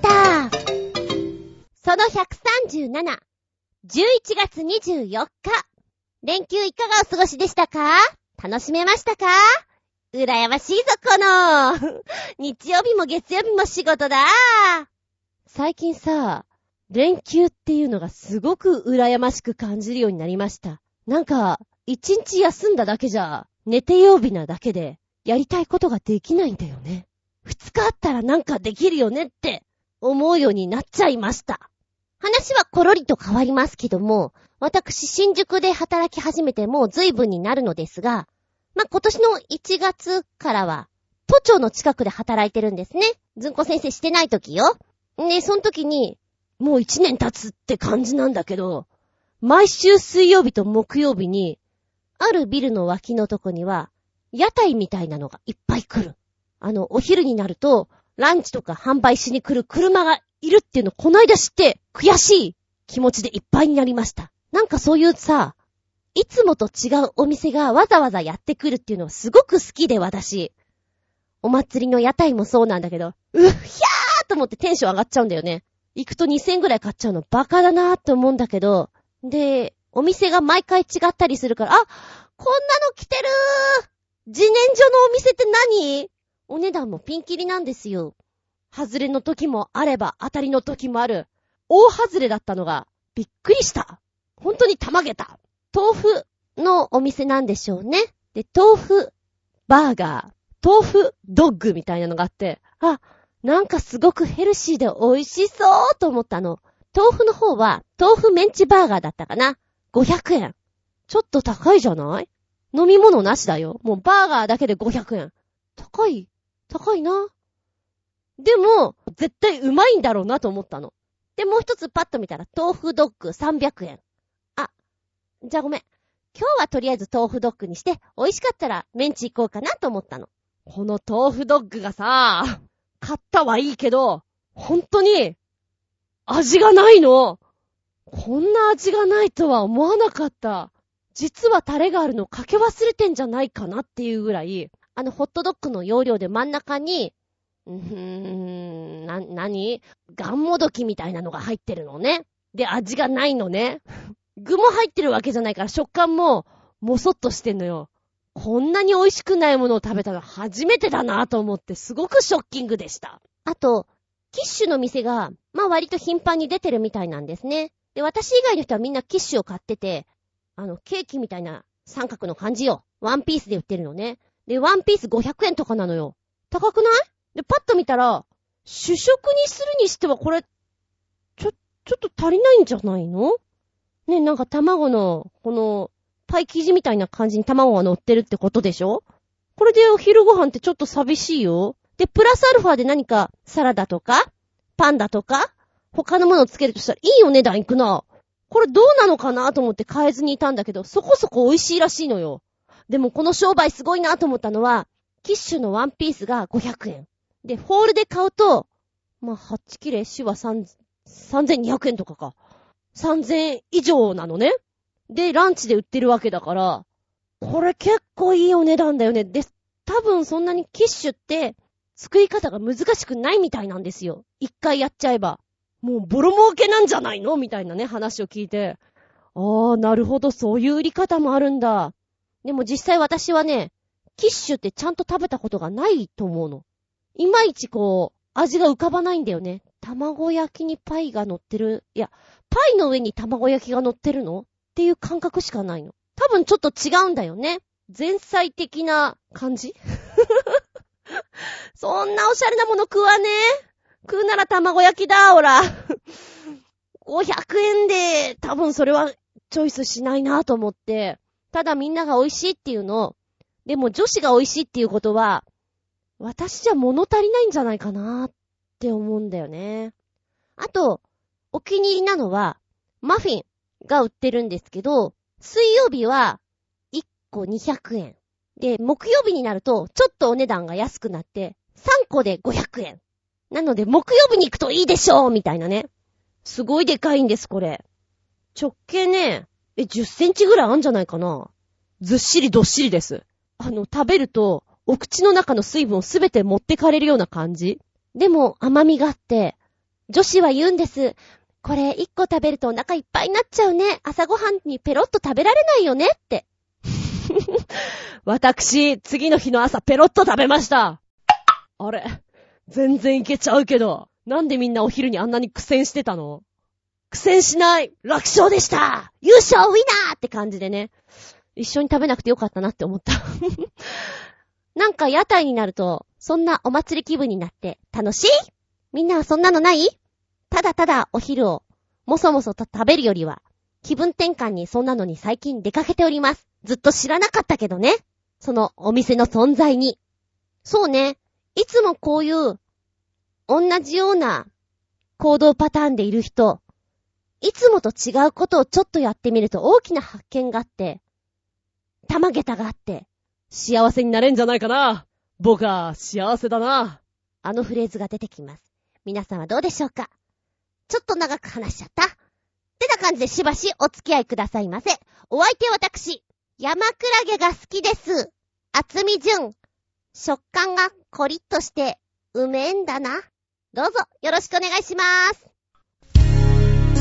タその137、11月24日。連休いかがお過ごしでしたか？楽しめましたか？羨ましいぞ、この。日曜日も月曜日も仕事だ。最近さ、連休っていうのがすごく羨ましく感じるようになりました。なんか、一日休んだだけじゃ、寝て曜日なだけで、やりたいことができないんだよね。二日あったらなんかできるよねって思うようになっちゃいました。話はコロリと変わりますけども、私新宿で働き始めてもう随分になるのですが、まあ、今年の1月からは、都庁の近くで働いてるんですね。ずんこ先生してない時よ。ね、その時に、もう1年経つって感じなんだけど、毎週水曜日と木曜日に、あるビルの脇のとこには、屋台みたいなのがいっぱい来る。あの、お昼になると、ランチとか販売しに来る車がいるっていうのこないだ知って、悔しい気持ちでいっぱいになりました。なんかそういうさ、いつもと違うお店がわざわざやってくるっていうのはすごく好きで私。お祭りの屋台もそうなんだけど、うっひゃーと思ってテンション上がっちゃうんだよね。行くと2000ぐらい買っちゃうのバカだなーって思うんだけど、で、お店が毎回違ったりするから、あ、こんなの来てるー自然薯のお店って何？お値段もピンキリなんですよ。外れの時もあれば当たりの時もある。大外れだったのがびっくりした。本当にたまげた。豆腐のお店なんでしょうね。で、豆腐バーガー、豆腐ドッグみたいなのがあって、あ、なんかすごくヘルシーで美味しそうと思ったの。豆腐の方は豆腐メンチバーガーだったかな。500円。ちょっと高いじゃない？飲み物なしだよ。もうバーガーだけで500円。高い？高いな。でも、絶対うまいんだろうなと思ったの。で、もう一つパッと見たら、豆腐ドッグ300円。あ、じゃあごめん。今日はとりあえず豆腐ドッグにして、美味しかったらメンチ行こうかなと思ったの。この豆腐ドッグがさ、買ったはいいけど、本当に、味がないの。こんな味がないとは思わなかった。実はタレがあるのかけ忘れてんじゃないかなっていうぐらい、あのホットドッグの容量で真ん中に、うー、な、なにガンモドキみたいなのが入ってるのね。で、味がないのね。具も入ってるわけじゃないから食感も、もそっとしてんのよ。こんなに美味しくないものを食べたの初めてだなと思ってすごくショッキングでした。あと、キッシュの店が、まあ割と頻繁に出てるみたいなんですね。で、私以外の人はみんなキッシュを買ってて、あの、ケーキみたいな三角の感じよ。ワンピースで売ってるのね。で、ワンピース500円とかなのよ。高くない？で、パッと見たら、主食にするにしてはこれ、ちょ、ちょっと足りないんじゃないの？ね、なんか卵の、この、パイ生地みたいな感じに卵が乗ってるってことでしょ？これでお昼ご飯ってちょっと寂しいよ。で、プラスアルファで何かサラダとか、パンダとか、他のものをつけるとしたらいいお値段いくな。これどうなのかなと思って買えずにいたんだけど、そこそこ美味しいらしいのよ。でもこの商売すごいなと思ったのは、キッシュのワンピースが500円。で、ホールで買うと、まあ、8切れ、シは3200円とかか。3000円以上なのね。で、ランチで売ってるわけだから、これ結構いいお値段だよね。で、多分そんなにキッシュって、作り方が難しくないみたいなんですよ。一回やっちゃえば。もうボロ儲けなんじゃないの？みたいなね、話を聞いて。ああ、なるほど、そういう売り方もあるんだ。でも実際私はね、キッシュってちゃんと食べたことがないと思うの。いまいちこう、味が浮かばないんだよね。卵焼きにパイが乗ってる。いや、パイの上に卵焼きが乗ってるの？っていう感覚しかないの。多分ちょっと違うんだよね。前菜的な感じ？そんなおしゃれなもの食わねえ。食うなら卵焼きだ、ほら。500円で、多分それはチョイスしないなと思って。ただみんなが美味しいっていうの、でも女子が美味しいっていうことは、私じゃ物足りないんじゃないかなって思うんだよね。あと、お気に入りなのは、マフィンが売ってるんですけど、水曜日は1個200円。で、木曜日になると、ちょっとお値段が安くなって、3個で500円。なので、木曜日に行くといいでしょうみたいなね。すごいでかいんです、これ。直径ね、え、10センチぐらいあんじゃないかなずっしりどっしりです。あの、食べると、お口の中の水分をすべて持ってかれるような感じ。でも、甘みがあって、女子は言うんです。これ一個食べるとお腹いっぱいになっちゃうね。朝ごはんにペロッと食べられないよねって。私、次の日の朝ペロッと食べました。あれ？全然いけちゃうけど。なんでみんなお昼にあんなに苦戦してたの？苦戦しない楽勝でした優勝ウィナーって感じでね。一緒に食べなくてよかったなって思った。なんか屋台になると、そんなお祭り気分になって楽しい？みんなはそんなのない？ただただお昼をもそもそと食べるよりは、気分転換にそんなのに最近出かけております。ずっと知らなかったけどね。そのお店の存在に。そうね。いつもこういう、同じような行動パターンでいる人、いつもと違うことをちょっとやってみると大きな発見があって、玉下駄があって、幸せになれんじゃないかな。僕は幸せだな。あのフレーズが出てきます。皆さんはどうでしょうか？ちょっと長く話しちゃった？ってな感じでしばしお付き合いくださいませ。お相手は私、山クラゲが好きです。厚み純。食感がコリッとしてうめえんだな。どうぞよろしくお願いしまーす。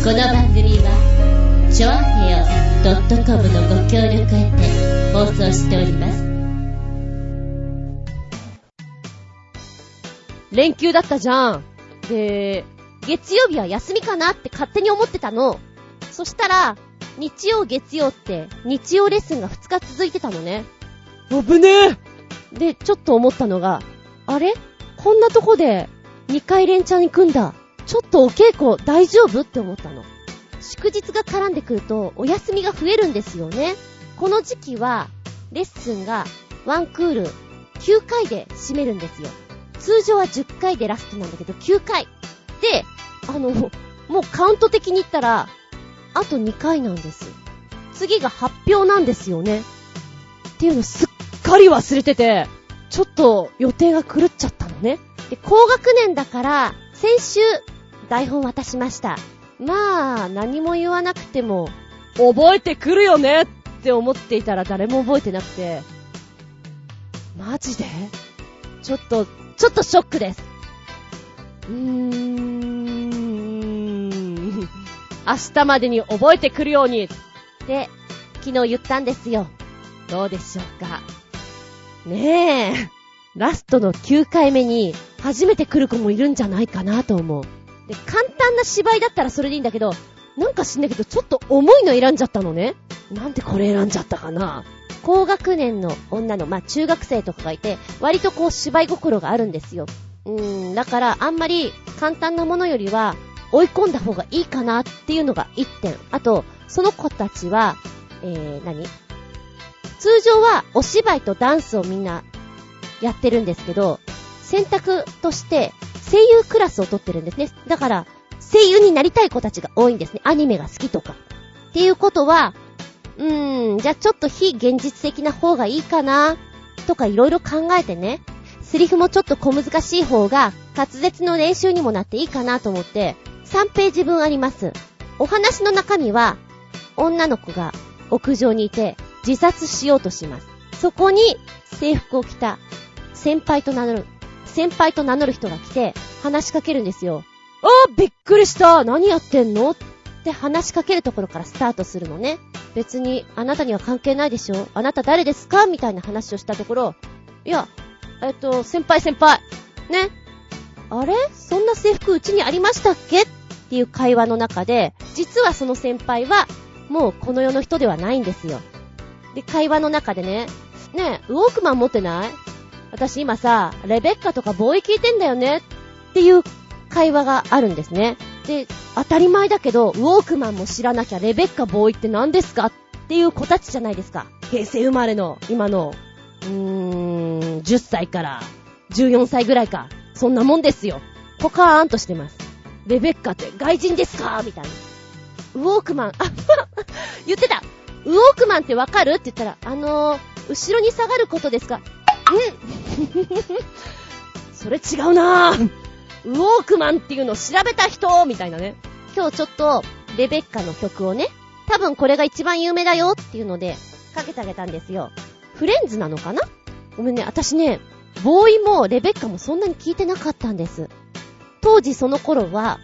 この番組は、ちょあへよ .com のご協力へて放送しております。連休だったじゃん。で、月曜日は休みかなって勝手に思ってたの。そしたら、日曜月曜って日曜レッスンが2日続いてたのね。危ねえで、ちょっと思ったのが、あれ？こんなとこで2回連チャン行くんだ。ちょっとお稽古大丈夫って思ったの。祝日が絡んでくるとお休みが増えるんですよね。この時期はレッスンがワンクール9回で締めるんですよ。通常は10回でラストなんだけど9回。で、あの、もうカウント的に言ったら、あと2回なんです。次が発表なんですよね。っていうのすっかり忘れてて、ちょっと予定が狂っちゃったのね。で、高学年だから、先週、台本渡しました。まあ、何も言わなくても、覚えてくるよねって思っていたら誰も覚えてなくて、マジで？ちょっと、ちょっとショックです。うーん。明日までに覚えてくるようにって、昨日言ったんですよ。どうでしょうか？ねえ。ラストの9回目に初めて来る子もいるんじゃないかなと思う。で、簡単な芝居だったらそれでいいんだけど、なんか知んないけど、ちょっと重いの選んじゃったのね。なんでこれ選んじゃったかな高学年の女の、まあ、中学生とかがいて、割とこう芝居心があるんですよ。うーん、だからあんまり簡単なものよりは追い込んだ方がいいかなっていうのが一点。あと、その子たちは、えー、何？通常はお芝居とダンスをみんなやってるんですけど、選択として声優クラスを取ってるんですね。だから、声優になりたい子たちが多いんですね。アニメが好きとか。っていうことは、うーん、じゃあちょっと非現実的な方がいいかな、とかいろいろ考えてね。セリフもちょっと小難しい方が滑舌の練習にもなっていいかなと思って、3ページ分あります。お話の中身は、女の子が屋上にいて自殺しようとします。そこに制服を着た先輩と名乗る、先輩と名乗る人が来て話しかけるんですよ。ああ、びっくりした何やってんの？って話しかけるところからスタートするのね。別にあなたには関係ないでしょあなた誰ですか？みたいな話をしたところ、いや、えっと、先輩先輩。ね。あれ？そんな制服うちにありましたっけ？っていう会話の中で、実はその先輩は、もうこの世の人ではないんですよ。で、会話の中でね、ねえ、ウォークマン持ってない？私今さ、レベッカとかボーイ聞いてんだよねっていう会話があるんですね。で、当たり前だけど、ウォークマンも知らなきゃレベッカボーイって何ですかっていう子たちじゃないですか。平成生まれの、今のうーん、10歳から14歳ぐらいか。そんなもんですよ。ポカーンとしてます。レベッカって外人ですかみたいな。ウォークマン、あ、言ってたウォークマンってわかる？って言ったら、あのー、後ろに下がることですか？それ違うな。ウォークマンっていうのを調べた人みたいなね。今日ちょっと、レベッカの曲をね、多分これが一番有名だよっていうので、かけてあげたんですよ。フレンズなのかな？ごめんね、私ね、ボーイもレベッカもそんなに聞いてなかったんです。当時その頃は、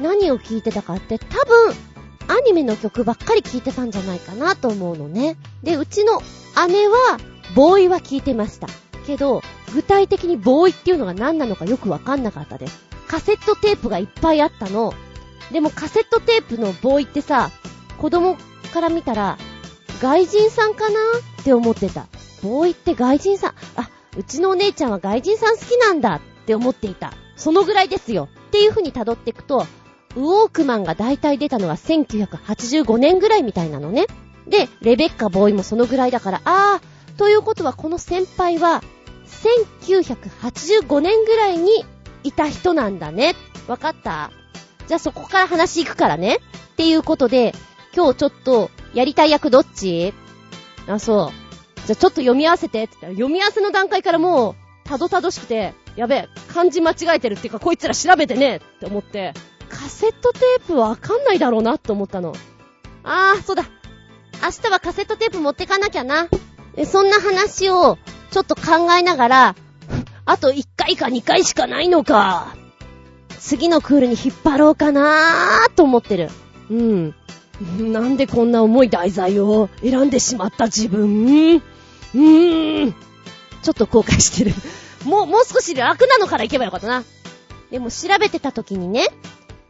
何を聴いてたかって多分、アニメの曲ばっかり聴いてたんじゃないかなと思うのね。で、うちの姉は、ボーイは聴いてました。けど、具体的にボーイっていうのが何なのかよくわかんなかったです。カセットテープがいっぱいあったの。でもカセットテープのボーイってさ、子供から見たら、外人さんかなって思ってた。ボーイって外人さん、あ、うちのお姉ちゃんは外人さん好きなんだって思っていた。そのぐらいですよ。っていう風に辿っていくと、ウォークマンが大体出たのが1985年ぐらいみたいなのね。で、レベッカボーイもそのぐらいだから、あー、ということはこの先輩は、1985年ぐらいにいた人なんだね。わかった？じゃあそこから話行くからね。っていうことで、今日ちょっと、やりたい役どっち？あ、そう。じゃあちょっと読み合わせてって言ったら、読み合わせの段階からもう、たどたどしくて、やべえ、漢字間違えてるっていうか、こいつら調べてねって思って、カセットテープわかんないだろうなって思ったの。あー、そうだ。明日はカセットテープ持ってかなきゃな。そんな話を、ちょっと考えながら、あと1回か2回しかないのか。次のクールに引っ張ろうかなーと思ってる。うん。なんでこんな重い題材を選んでしまった自分？うーん。ちょっと後悔してる。もう、もう少し楽なのから行けばよかったな。でも調べてた時にね、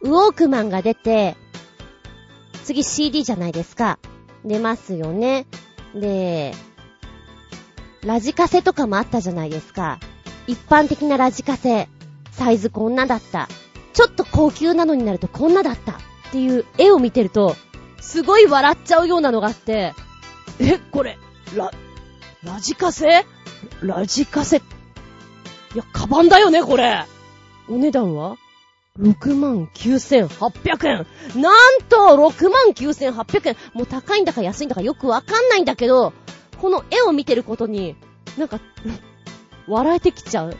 ウォークマンが出て、次 CD じゃないですか。出ますよね。で、ラジカセとかもあったじゃないですか。一般的なラジカセ、サイズこんなだった。ちょっと高級なのになるとこんなだった。っていう絵を見てると、すごい笑っちゃうようなのがあって、え、これ、ラ、ラジカセ？ラジカセ？いや、カバンだよね、これ。お値段は ?69,800 円。なんと、69,800円。もう高いんだか安いんだかよくわかんないんだけど、この絵を見てることに、なんか、笑えてきちゃう。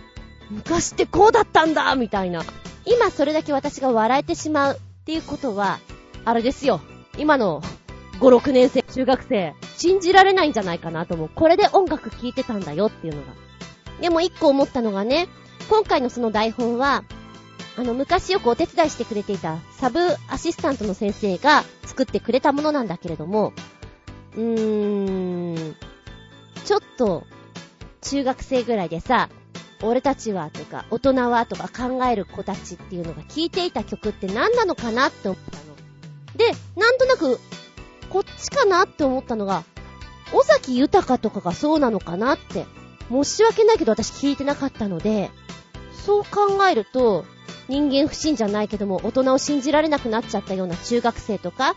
昔ってこうだったんだみたいな。今それだけ私が笑えてしまうっていうことは、あれですよ。今の5、6年生、中学生、信じられないんじゃないかなと思う。これで音楽聴いてたんだよっていうのが。でも一個思ったのがね、今回のその台本は、あの、昔よくお手伝いしてくれていたサブアシスタントの先生が作ってくれたものなんだけれども、うーん、ちょっと、中学生ぐらいでさ、俺たちはとか、大人はとか考える子たちっていうのが聴いていた曲って何なのかなって思ったの。で、なんとなく、こっちかなって思ったのが、尾崎豊とかがそうなのかなって。申し訳ないけど私聞いてなかったので、そう考えると、人間不信じゃないけども、大人を信じられなくなっちゃったような中学生とか、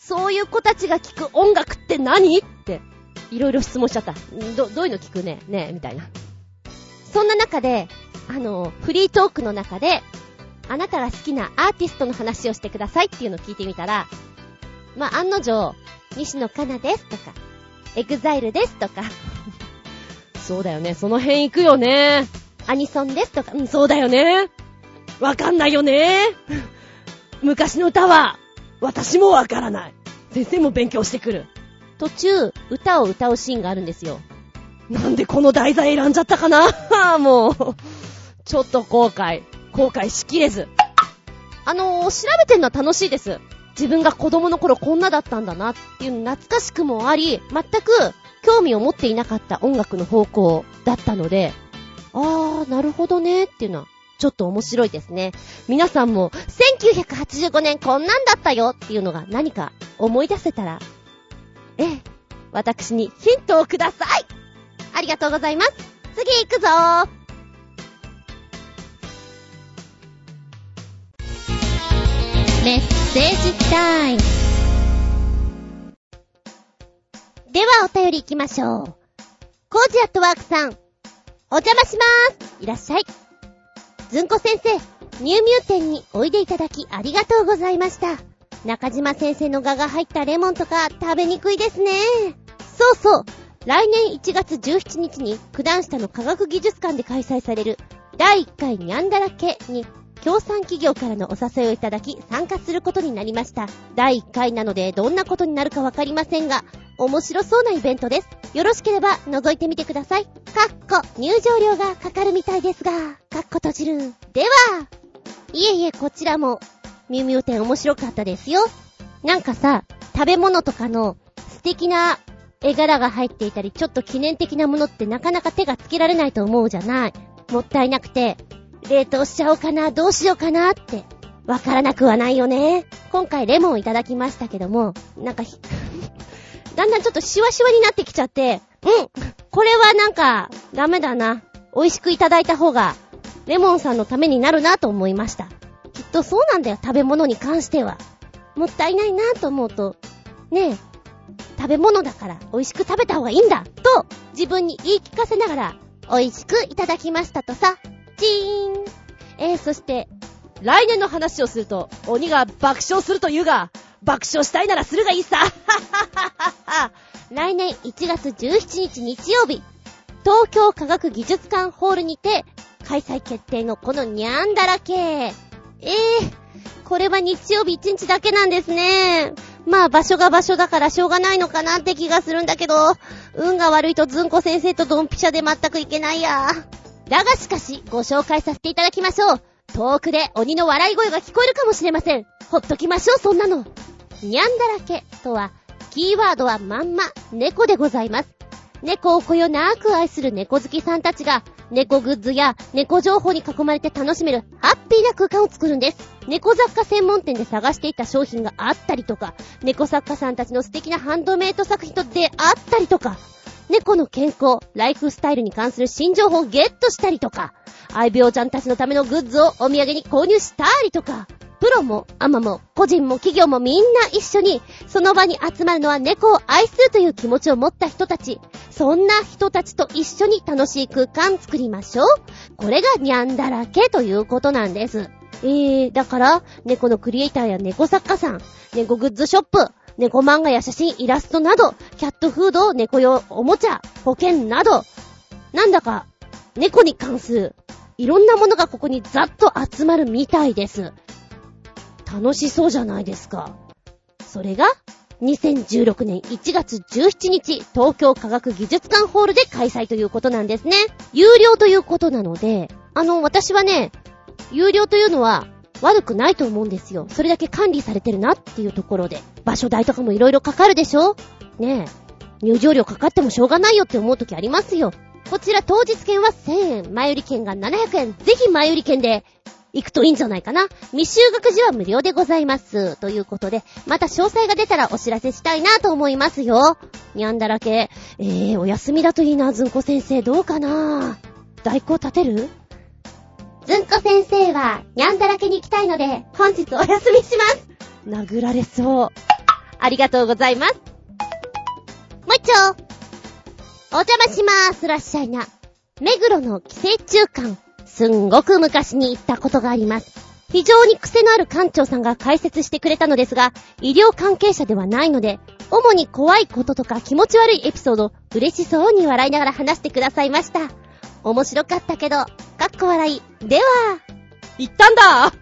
そういう子たちが聴く音楽って何？って、いろいろ質問しちゃった。ど、どういうの聞くね？ね？みたいな。そんな中で、あの、フリートークの中で、あなたが好きなアーティストの話をしてくださいっていうのを聞いてみたら、まあ、案の定、西野カナですとか、エグザイルですとか、そうだよね、その辺行くよね。アニソンですとか、うん、そうだよね。わかんないよね。昔の歌は、私もわからない。先生も勉強してくる。途中、歌を歌うシーンがあるんですよ。なんでこの題材選んじゃったかな？もう、ちょっと後悔。後悔しきれず。あのー、調べてんのは楽しいです。自分が子供の頃こんなだったんだなっていう懐かしくもあり、全く興味を持っていなかった音楽の方向だったので、あー、なるほどねっていうのは、ちょっと面白いですね。皆さんも、1985年こんなんだったよっていうのが何か思い出せたら、ええ、私にヒントをくださいありがとうございます。次行くぞーメッセージタイム。ではお便り行きましょう。コージアットワークさん、お邪魔しまーす。いらっしゃい。ずんこ先生、ニューミュー店においでいただきありがとうございました。中島先生の画が入ったレモンとか食べにくいですね。そうそう。来年1月17日に九段下の科学技術館で開催される第1回ニャンだらけに協賛企業からのお誘いをいただき参加することになりました。第1回なのでどんなことになるかわかりませんが、面白そうなイベントです。よろしければ覗いてみてください。かっこ入場料がかかるみたいですが、かっこ閉じる。では、いえいえこちらもミュウミュウ展面白かったですよ。なんかさ、食べ物とかの素敵な絵柄が入っていたり、ちょっと記念的なものってなかなか手がつけられないと思うじゃない。もったいなくて、冷凍しちゃおうかな、どうしようかなって、わからなくはないよね。今回レモンいただきましたけども、なんか だんだんちょっとシワシワになってきちゃって、うんこれはなんか、ダメだな。美味しくいただいた方が、レモンさんのためになるなと思いました。きっとそうなんだよ、食べ物に関しては。もったいないなと思うと、ねえ、食べ物だから美味しく食べた方がいいんだと、自分に言い聞かせながら、美味しくいただきましたとさ。チーン。えー、そして、来年の話をすると、鬼が爆笑すると言うが、爆笑したいならするがいいさ 来年1月17日日曜日、東京科学技術館ホールにて、開催決定のこのニャンだらけ。ええー、これは日曜日1日だけなんですね。まあ場所が場所だからしょうがないのかなって気がするんだけど、運が悪いとずんこ先生とドンピシャで全くいけないや。だがしかし、ご紹介させていただきましょう。遠くで鬼の笑い声が聞こえるかもしれません。ほっときましょう、そんなの。にゃんだらけとは、キーワードはまんま、猫でございます。猫をこよなく愛する猫好きさんたちが、猫グッズや猫情報に囲まれて楽しめるハッピーな空間を作るんです。猫雑貨専門店で探していた商品があったりとか、猫作家さんたちの素敵なハンドメイト作品と出会ったりとか、猫の健康、ライフスタイルに関する新情報をゲットしたりとか、愛病ちゃんたちのためのグッズをお土産に購入したりとか、プロも、アマも、個人も企業もみんな一緒に、その場に集まるのは猫を愛するという気持ちを持った人たち。そんな人たちと一緒に楽しい空間作りましょう。これがニャンだらけということなんです。えー、だから、猫のクリエイターや猫作家さん、猫グッズショップ、猫漫画や写真、イラストなど、キャットフード、猫用おもちゃ、保険など、なんだか、猫に関する、いろんなものがここにざっと集まるみたいです。楽しそうじゃないですか。それが、2016年1月17日、東京科学技術館ホールで開催ということなんですね。有料ということなので、あの、私はね、有料というのは悪くないと思うんですよ。それだけ管理されてるなっていうところで。場所代とかも色々かかるでしょ？ねえ。入場料かかってもしょうがないよって思う時ありますよ。こちら当日券は1000円、前売り券が700円。ぜひ前売り券で行くといいんじゃないかな。未就学時は無料でございます。ということで、また詳細が出たらお知らせしたいなと思いますよ。にゃんだらけ。えー、お休みだといいな、ずんこ先生。どうかな代行立てる？ずんこ先生は、にゃんだらけに行きたいので、本日お休みします。殴られそう。ありがとうございます。もう一丁。お邪魔しまーす。らっしゃいな。目黒の寄生虫館。すんごく昔に行ったことがあります。非常に癖のある館長さんが解説してくれたのですが、医療関係者ではないので、主に怖いこととか気持ち悪いエピソード、嬉しそうに笑いながら話してくださいました。面白かったけど、かっこ笑い。では、行ったんだ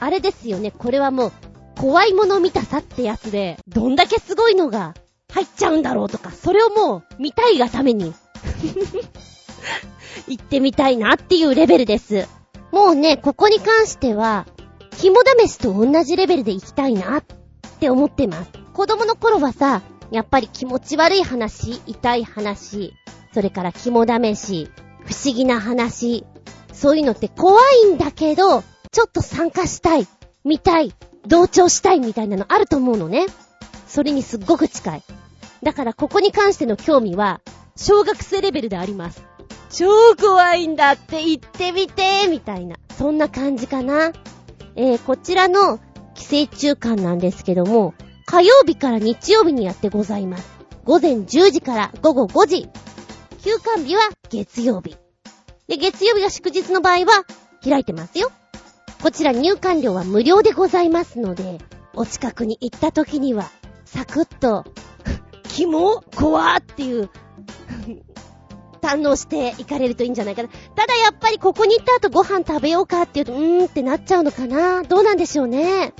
あれですよね、これはもう、怖いもの見たさってやつで、どんだけすごいのが入っちゃうんだろうとか、それをもう見たいがために 行ってみたいなっていうレベルです。もうね、ここに関しては、肝試しと同じレベルで行きたいなって思ってます。子供の頃はさ、やっぱり気持ち悪い話、痛い話、それから肝試し、不思議な話、そういうのって怖いんだけど、ちょっと参加したい、見たい、同調したいみたいなのあると思うのね。それにすっごく近い。だからここに関しての興味は、小学生レベルであります。超怖いんだって言ってみてみたいな。そんな感じかな。えー、こちらの寄生虫館なんですけども、火曜日から日曜日にやってございます。午前10時から午後5時。休館日は月曜日。で、月曜日が祝日の場合は開いてますよ。こちら入館料は無料でございますので、お近くに行った時には、サクッと、キモ怖っていう堪能していかれるといいんじゃないかな。ただやっぱりここに行った後ご飯食べようかっていうと、うーんってなっちゃうのかなどうなんでしょうね。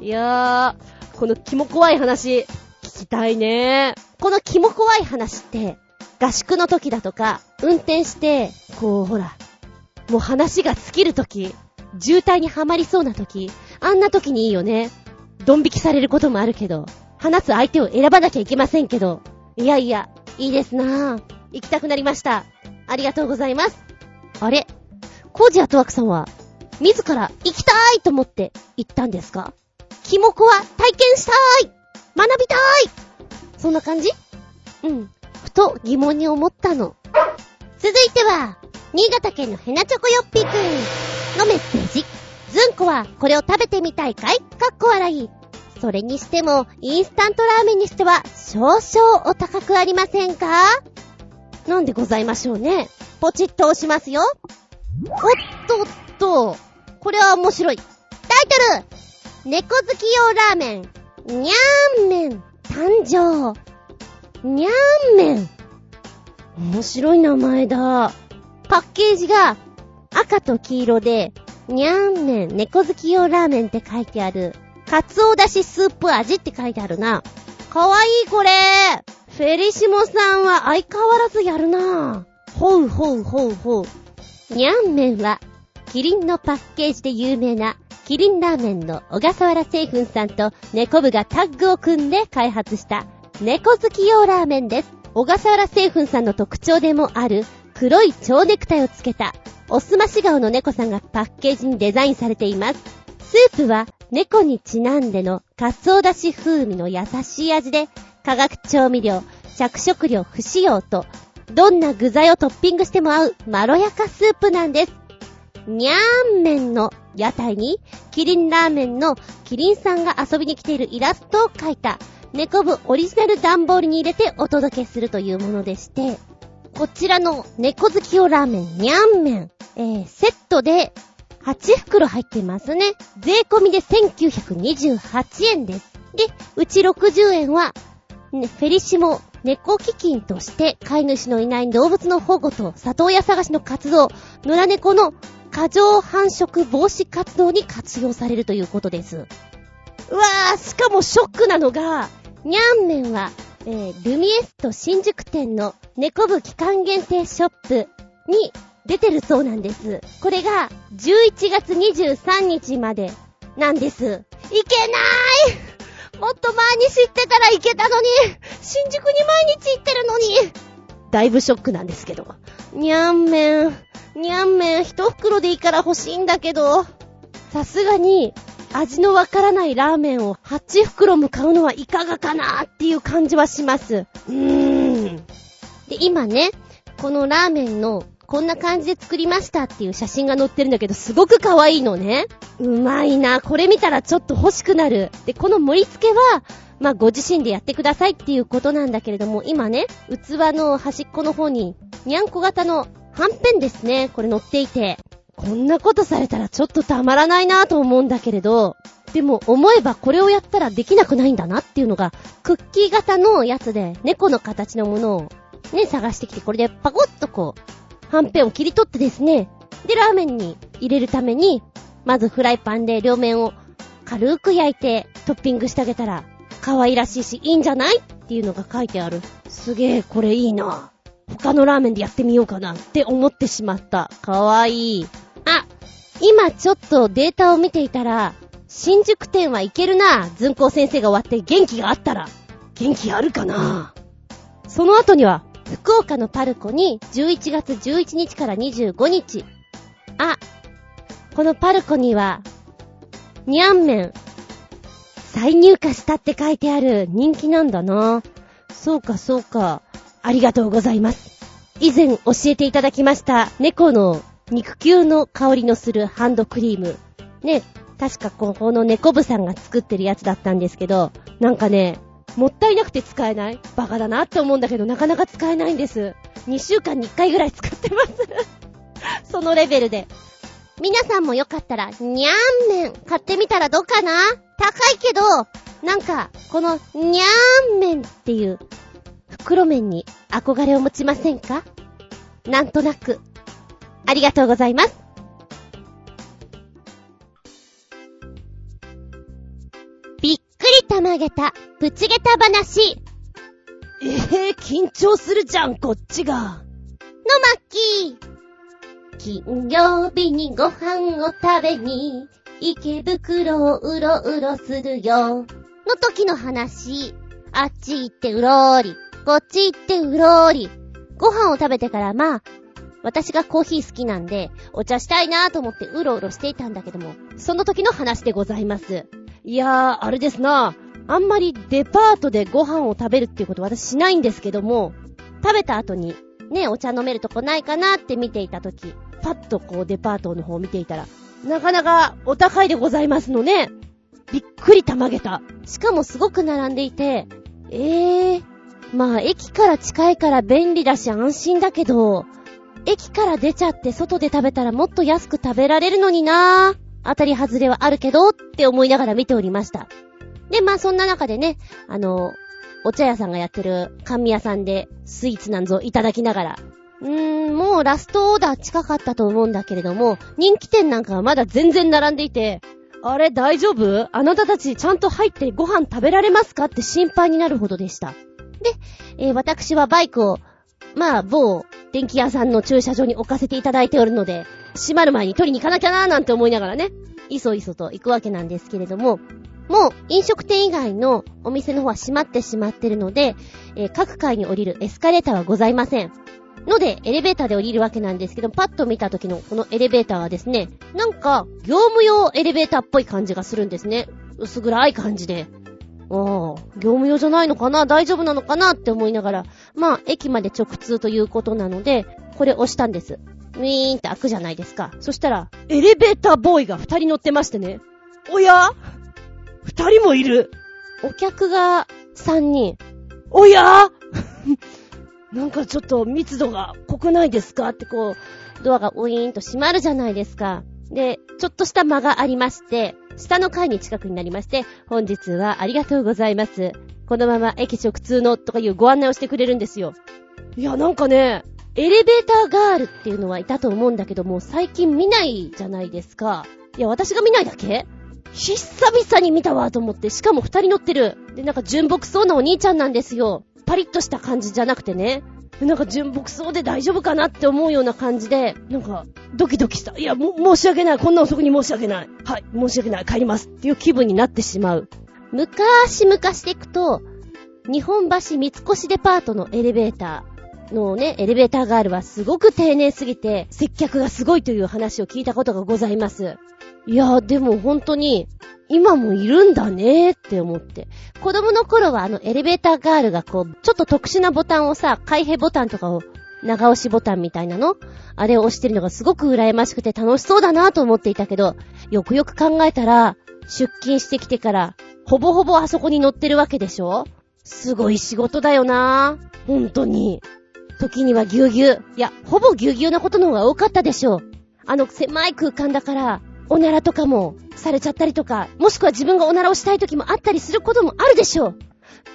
いやー、このキモ怖い話、聞きたいね。このキモ怖い話って、合宿の時だとか、運転して、こう、ほら、もう話が尽きる時、渋滞にはまりそうな時、あんな時にいいよね。ドン引きされることもあるけど、話す相手を選ばなきゃいけませんけど、いやいや、いいですなぁ。行きたくなりました。ありがとうございます。あれ？コージアトワクさんは、自ら行きたいと思って行ったんですか？キモコは体験したい学びたいそんな感じ？うん。ふと疑問に思ったの。続いては、新潟県のヘナチョコヨッピーくんのメッセージ。ずんこはこれを食べてみたいかい？かっこ笑い。それにしても、インスタントラーメンにしては少々お高くありませんか？なんでございましょうね。ポチッと押しますよ。おっとっと、これは面白い。タイトル猫好き用ラーメン、にゃーん麺、誕生。にゃーん麺。面白い名前だ。パッケージが赤と黄色で、にゃーん麺、猫好き用ラーメンって書いてある。カツオだしスープ味って書いてあるな。かわいいこれ。フェリシモさんは相変わらずやるな。ほうほうほうほう。にゃん麺は、キリンのパッケージで有名な、キリンラーメンの小笠原製粉さんと猫部がタッグを組んで開発した猫好き用ラーメンです。小笠原製粉さんの特徴でもある黒い蝶ネクタイをつけたおすまし顔の猫さんがパッケージにデザインされています。スープは猫にちなんでのカツオだし風味の優しい味で化学調味料、着色料不使用とどんな具材をトッピングしても合うまろやかスープなんです。にゃーん麺の屋台にキリンラーメンのキリンさんが遊びに来ているイラストを描いた猫部オリジナル段ボールに入れてお届けするというものでして、こちらの猫好き用ラーメン、にゃん麺、えー、セットで8袋入ってますね。税込みで1928円です。で、うち60円は、フェリシモ猫基金として飼い主のいない動物の保護と里親探しの活動、野良猫の過剰繁殖防止活動に活用されるということです。うわー、しかもショックなのが、にゃんめんは、えー、ルミエスト新宿店の猫部期間限定ショップに出てるそうなんです。これが11月23日までなんです。いけないもっと前に知ってたらいけたのに新宿に毎日行ってるのにだいぶショックなんですけど。にゃんめん、にゃんめん一袋でいいから欲しいんだけど、さすがに味のわからないラーメンを8袋も買うのはいかがかなっていう感じはします。うーん。で、今ね、このラーメンのこんな感じで作りましたっていう写真が載ってるんだけど、すごく可愛いのね。うまいな。これ見たらちょっと欲しくなる。で、この盛り付けは、まあ、ご自身でやってくださいっていうことなんだけれども、今ね、器の端っこの方に、にゃんこ型のはんぺんですね。これ乗っていて。こんなことされたらちょっとたまらないなと思うんだけれど、でも思えばこれをやったらできなくないんだなっていうのが、クッキー型のやつで猫の形のものをね、探してきて、これでパコッとこう、はんぺんを切り取ってですね、で、ラーメンに入れるために、まずフライパンで両面を軽く焼いてトッピングしてあげたら、可愛らしいし、いいんじゃないっていうのが書いてある。すげえ、これいいな。他のラーメンでやってみようかなって思ってしまった。かわいい。あ、今ちょっとデータを見ていたら、新宿店はいけるな。ずんこう先生が終わって元気があったら。元気あるかなその後には、福岡のパルコに11月11日から25日。あ、このパルコには、にゃんめん、再入荷したって書いてある人気なんだな。そうかそうか。ありがとうございます。以前教えていただきました猫の肉球の香りのするハンドクリーム。ね、確かここの猫部さんが作ってるやつだったんですけど、なんかね、もったいなくて使えないバカだなって思うんだけど、なかなか使えないんです。2週間に1回ぐらい使ってます そのレベルで。皆さんもよかったら、にゃーん麺買ってみたらどうかな？高いけど、なんか、この、にゃーん麺っていう、袋麺に憧れを持ちませんか？なんとなく。ありがとうございます。くりたまげた、ぶちげた話。ええー、緊張するじゃん、こっちが。のまき金曜日にご飯を食べに池袋をうろうろするよ。の時の話。あっち行ってうろーり。こっち行ってうろーり。ご飯を食べてからまあ、私がコーヒー好きなんで、お茶したいなと思ってうろうろしていたんだけども、その時の話でございます。いやー、あれですな。あんまりデパートでご飯を食べるっていうこと私しないんですけども、食べた後に、ね、お茶飲めるとこないかなって見ていた時、パッとこうデパートの方を見ていたら、なかなかお高いでございますのね。びっくりたまげた。しかもすごく並んでいて、ええー、まあ駅から近いから便利だし安心だけど、駅から出ちゃって外で食べたらもっと安く食べられるのになぁ。当たり外れはあるけどって思いながら見ておりました。で、まあそんな中でね、あの、お茶屋さんがやってる甘味屋さんでスイーツなんぞいただきながら、うーん、もうラストオーダー近かったと思うんだけれども、人気店なんかはまだ全然並んでいて、あれ大丈夫？あなたたちちゃんと入ってご飯食べられますか？って心配になるほどでした。で、えー、私はバイクを、まあ、某電気屋さんの駐車場に置かせていただいておるので、閉まる前に取りに行かなきゃなーなんて思いながらね、いそいそと行くわけなんですけれども、もう飲食店以外のお店の方は閉まってしまってるので、えー、各階に降りるエスカレーターはございません。ので、エレベーターで降りるわけなんですけど、パッと見た時のこのエレベーターはですね、なんか、業務用エレベーターっぽい感じがするんですね。薄暗い感じで。ああ、業務用じゃないのかな？大丈夫なのかな？って思いながら、まあ、駅まで直通ということなので、これ押したんです。ウィーンって開くじゃないですか。そしたら、エレベーターボーイが二人乗ってましてね。おや？二人もいる。お客が三人。おや？なんかちょっと密度が濃くないですか？ってこう、ドアがウィーンと閉まるじゃないですか。で、ちょっとした間がありまして、下の階に近くになりまして、本日はありがとうございます。このまま駅直通のとかいうご案内をしてくれるんですよ。いや、なんかね、エレベーターガールっていうのはいたと思うんだけども、最近見ないじゃないですか。いや、私が見ないだけ？久々に見たわと思って、しかも二人乗ってる。で、なんか純朴そうなお兄ちゃんなんですよ。パリッとした感じじゃなくてね。なんか純朴そうで大丈夫かなって思うような感じで、なんか、ドキドキした。いや、も、申し訳ない。こんな遅くに申し訳ない。はい、申し訳ない。帰ります。っていう気分になってしまう。昔々で行くと、日本橋三越デパートのエレベーターのね、エレベーターガールはすごく丁寧すぎて、接客がすごいという話を聞いたことがございます。いや、でも本当に、今もいるんだねーって思って。子供の頃はあのエレベーターガールがこう、ちょっと特殊なボタンをさ、開閉ボタンとかを、長押しボタンみたいなの？あれを押してるのがすごく羨ましくて楽しそうだなと思っていたけど、よくよく考えたら、出勤してきてから、ほぼほぼあそこに乗ってるわけでしょ？すごい仕事だよなぁ。ほんとに。時にはぎゅうぎゅう。いや、ほぼぎゅうぎゅうなことの方が多かったでしょう。あの狭い空間だから、おならとかもされちゃったりとか、もしくは自分がおならをしたい時もあったりすることもあるでしょう。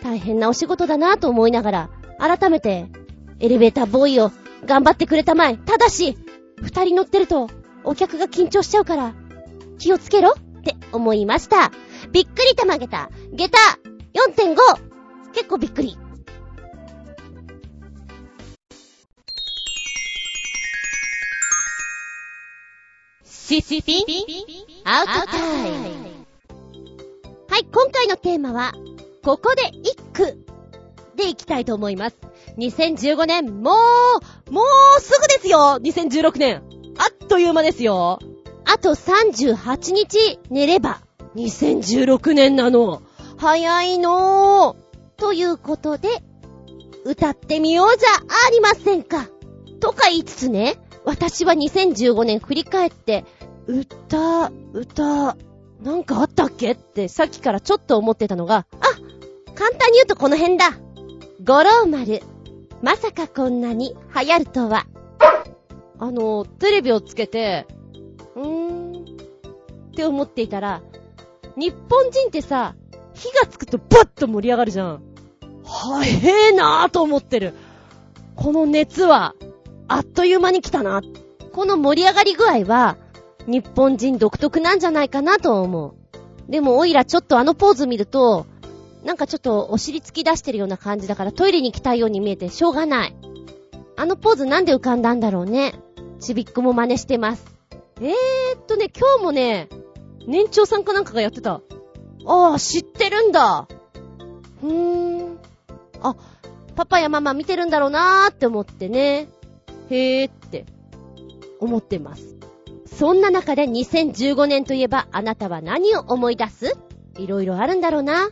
大変なお仕事だなぁと思いながら、改めて、エレベーターボーイを頑張ってくれたまえ。ただし、二人乗ってると、お客が緊張しちゃうから、気をつけろって思いました。びっくりたまげた。下駄 4.5! 結構びっくり。シシピンアウトタイム。はい、今回のテーマは、ここで一句でいきたいと思います。2015年、もう、もうすぐですよ !2016 年。あっという間ですよ。あと38日寝れば、2016年なの。早いのー。ということで、歌ってみようじゃありませんか。とか言いつつね、私は2015年振り返って、歌、歌、なんかあったっけ？ってさっきからちょっと思ってたのが、あ簡単に言うとこの辺だ五郎丸。まさかこんなに流行るとは。あの、テレビをつけて、うーん、って思っていたら、日本人ってさ、火がつくとバッと盛り上がるじゃん。はえーなーと思ってる。この熱は、あっという間に来たな。この盛り上がり具合は、日本人独特なんじゃないかなと思う。でも、おいらちょっとあのポーズ見ると、なんかちょっとお尻突き出してるような感じだからトイレに行きたいように見えてしょうがない。あのポーズなんで浮かんだんだろうね。ちびっこも真似してます。えーっとね、今日もね、年長さんかなんかがやってた。ああ、知ってるんだ。うーん。あ、パパやママ見てるんだろうなーって思ってね。へーって思ってます。そんな中で2015年といえばあなたは何を思い出す？いろいろあるんだろうな。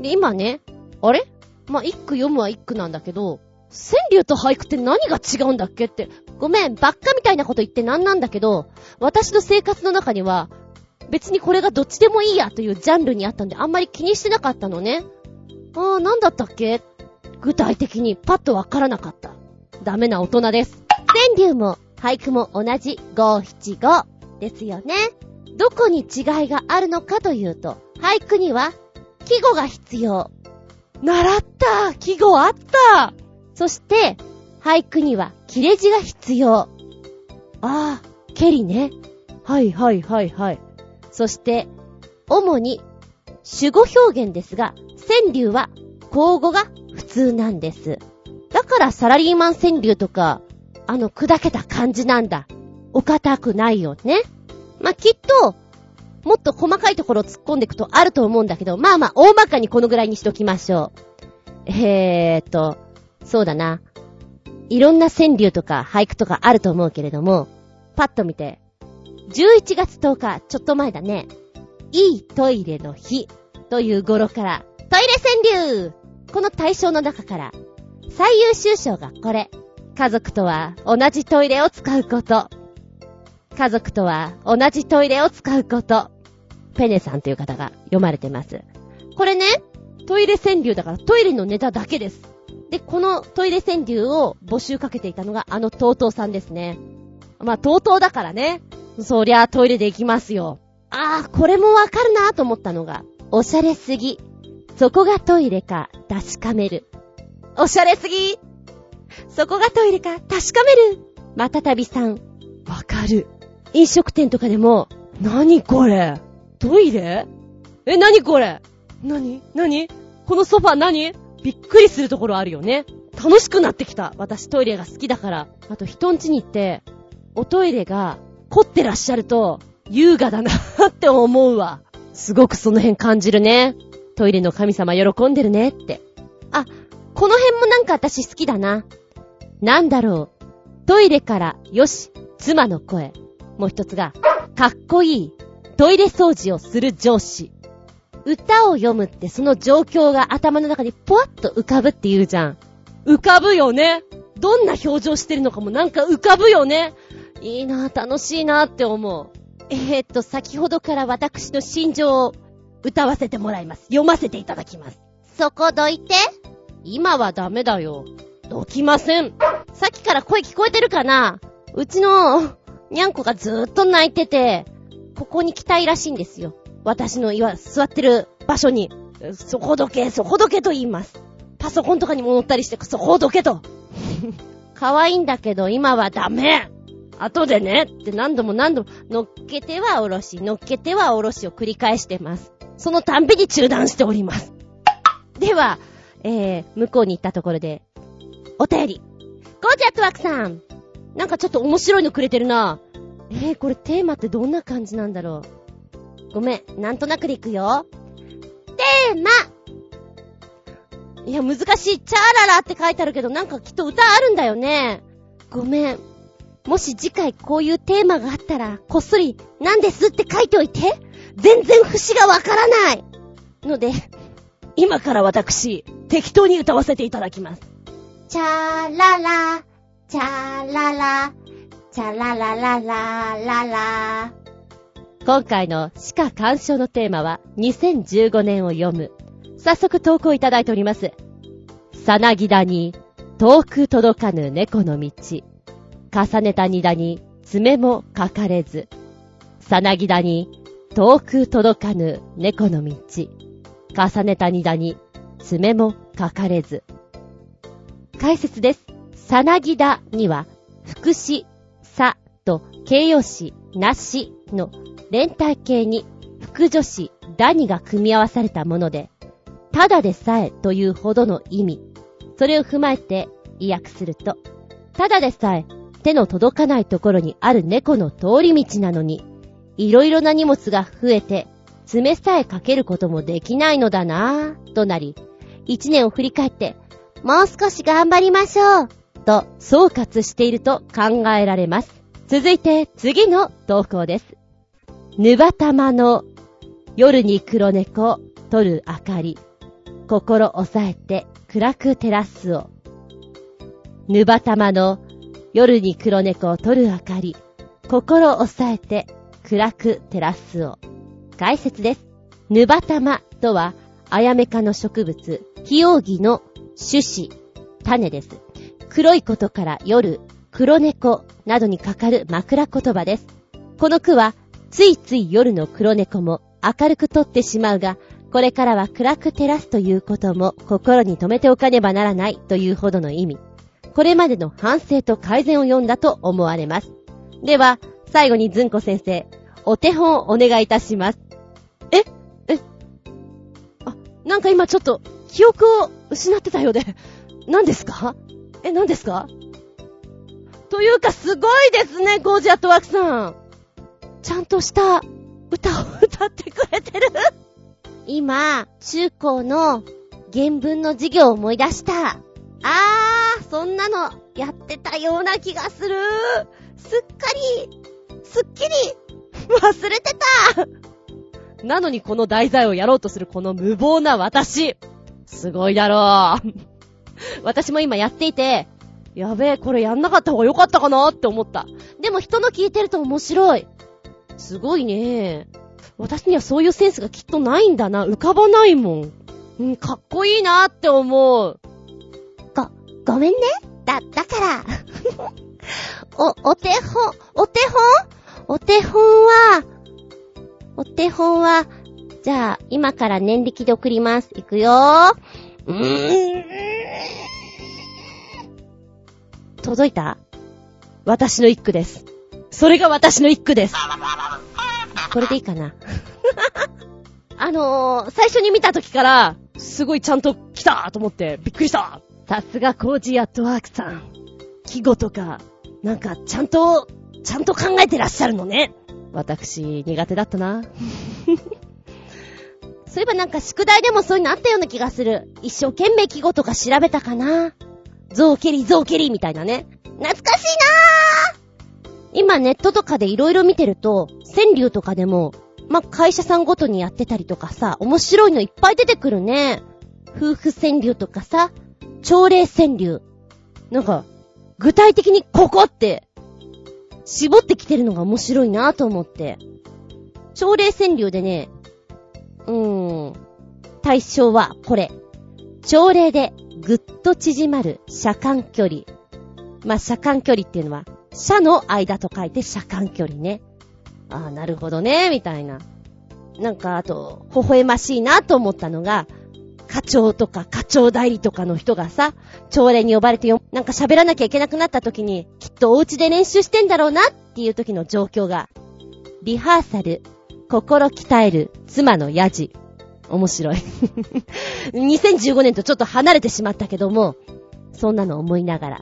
で、今ね、あれ？まあ、一句読むは一句なんだけど、川柳と俳句って何が違うんだっけって、ごめん、ばっかみたいなこと言ってなんなんだけど、私の生活の中には、別にこれがどっちでもいいやというジャンルにあったんであんまり気にしてなかったのね。あー、なんだったっけ？具体的にパッとわからなかった。ダメな大人です。川柳も俳句も同じ五七五ですよね。どこに違いがあるのかというと、俳句には季語が必要。習った季語あったそして、俳句には切れ字が必要。ああ、蹴りね。はいはいはいはい。そして、主に主語表現ですが、川柳は口語が普通なんです。だからサラリーマン川柳とか、あの砕けた感じなんだ。お堅くないよね。まあ、きっと、もっと細かいところを突っ込んでいくとあると思うんだけど、まあまあ、大まかにこのぐらいにしときましょう。えーと、そうだな。いろんな川柳とか俳句とかあると思うけれども、パッと見て、11月10日、ちょっと前だね。いいトイレの日という語呂から、トイレ川柳この対象の中から、最優秀賞がこれ。家族とは同じトイレを使うこと。家族とは同じトイレを使うこと。ペネさんという方が読まれてます。これね、トイレ川柳だからトイレのネタだけです。で、このトイレ川柳を募集かけていたのがあの TOTO さんですね。まあ TOTO だからね。そりゃトイレで行きますよ。ああ、これもわかるなと思ったのが、おしゃれすぎ。そこがトイレか確かめる。おしゃれすぎそこがトイレか確かめる。またたびさん。わかる。飲食店とかでも、何これトイレ？え、何これ？何？何？このソファ何？びっくりするところあるよね。楽しくなってきた。私トイレが好きだから。あと人ん家に行って、おトイレが凝ってらっしゃると、優雅だなって思うわ。すごくその辺感じるね。トイレの神様喜んでるねって。あ、この辺もなんか私好きだな。なんだろう。トイレから、よし、妻の声。もう一つが、かっこいい。トイレ掃除をする上司。歌を読むってその状況が頭の中にポワッと浮かぶって言うじゃん。浮かぶよね。どんな表情してるのかもなんか浮かぶよね。いいなぁ、楽しいなぁって思う。えー、っと、先ほどから私の心情を歌わせてもらいます。読ませていただきます。そこどいて。今はダメだよ。どきません。さっきから声聞こえてるかな？うちの、にゃんこがずーっと泣いてて、ここに来たいらしいんですよ。私の今座ってる場所に。そこどけ、そこどけと言います。パソコンとかにも乗ったりして、そこどけと。可愛いんだけど今はダメ後でねって何度も何度も乗っけては下ろし、乗っけては下ろしを繰り返してます。そのたんびに中断しております。では、えー、向こうに行ったところで、お便り。ゴージャットワークさん。なんかちょっと面白いのくれてるな。えー、これテーマってどんな感じなんだろう。ごめん、なんとなくでいくよ。テーマいや、難しい。チャーララって書いてあるけど、なんかきっと歌あるんだよね。ごめん。もし次回こういうテーマがあったら、こっそり、なんですって書いておいて。全然節がわからない。ので、今から私、適当に歌わせていただきます。チャララ、チャララ、チャララララララ。今回の歯科鑑賞のテーマは、2015年を読む。早速投稿いただいております。さなぎだに、遠く届かぬ猫の道。重ねた荷だに、爪もかかれず。さなぎだに、遠く届かぬ猫の道。重ねた荷だに、爪もかかれず。解説です。さなぎだには、副詞、さと形容詞、なしの連帯形に、副助詞、だにが組み合わされたもので、ただでさえというほどの意味。それを踏まえて意訳すると、ただでさえ手の届かないところにある猫の通り道なのに、いろいろな荷物が増えて、爪さえかけることもできないのだなぁ、となり、一年を振り返って、もう少し頑張りましょう、と総括していると考えられます。続いて次の投稿です。ぬばたまの夜に黒猫取る明かり。心抑えて暗く照らすを。ぬばたまの夜に黒猫取る明かり。心抑えて暗く照らすを。解説です。ぬばたまとは、あやめ科の植物、ヒオウギの種子、種です。黒いことから夜、黒猫などにかかる枕言葉です。この句は、ついつい夜の黒猫も明るく撮ってしまうが、これからは暗く照らすということも心に留めておかねばならないというほどの意味。これまでの反省と改善を読んだと思われます。では、最後にずんこ先生、お手本をお願いいたします。え？え？あ、なんか今ちょっと、記憶を失ってたようで。何ですか？え、何ですか？というかすごいですね、ゴージアットワークさん。ちゃんとした歌を歌ってくれてる。今、中高の原文の授業を思い出した。あー、そんなのやってたような気がする。すっかり、すっきり、忘れてた。なのにこの題材をやろうとするこの無謀な私。すごいだろう。私も今やっていて、やべえ、これやんなかった方がよかったかなって思った。でも人の聞いてると面白い。すごいね。私にはそういうセンスがきっとないんだな。浮かばないもん。うん、かっこいいなって思う。ご、ごめんね。だ、だから。お、お手本、お手本？お手本は、お手本は、じゃあ、今から年力で送ります。いくよー。うーん。届いた？私の一句です。それが私の一句です。これでいいかな？あのー、最初に見た時から、すごいちゃんと来たと思って、びっくりしたさすがコージーアットワークさん。季語とか、なんか、ちゃんと、ちゃんと考えてらっしゃるのね。私、苦手だったな。そういえばなんか宿題でもそういうのあったような気がする。一生懸命季語とか調べたかな。ゾウケリ、ゾウケリみたいなね。懐かしいなぁ今ネットとかで色々見てると、川柳とかでも、ま会社さんごとにやってたりとかさ、面白いのいっぱい出てくるね。夫婦川柳とかさ、朝礼川柳。なんか、具体的にここって、絞ってきてるのが面白いなぁと思って。朝礼川柳でね、うん、対象はこれ。朝礼でぐっと縮まる車間距離。まあ、車間距離っていうのは、車の間と書いて車間距離ね。ああ、なるほどね、みたいな。なんか、あと、微笑ましいなと思ったのが、課長とか課長代理とかの人がさ、朝礼に呼ばれてよ、なんか喋らなきゃいけなくなった時に、きっとお家で練習してんだろうなっていう時の状況が、リハーサル、心鍛える妻のヤジ。面白い。2015年とちょっと離れてしまったけども、そんなの思いながら。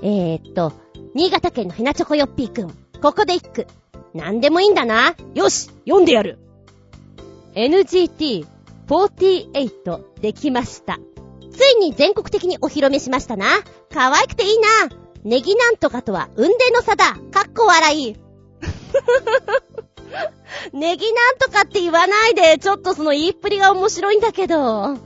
えー、っと、新潟県のヘナチョコヨッピーくん。ここで一句。なんでもいいんだな。よし読んでやる !NGT48 できました。ついに全国的にお披露目しましたな。可愛くていいな。ネギなんとかとは運転の差だ。かっこ笑い。ネギなんとかって言わないで、ちょっとその言いっぷりが面白いんだけど。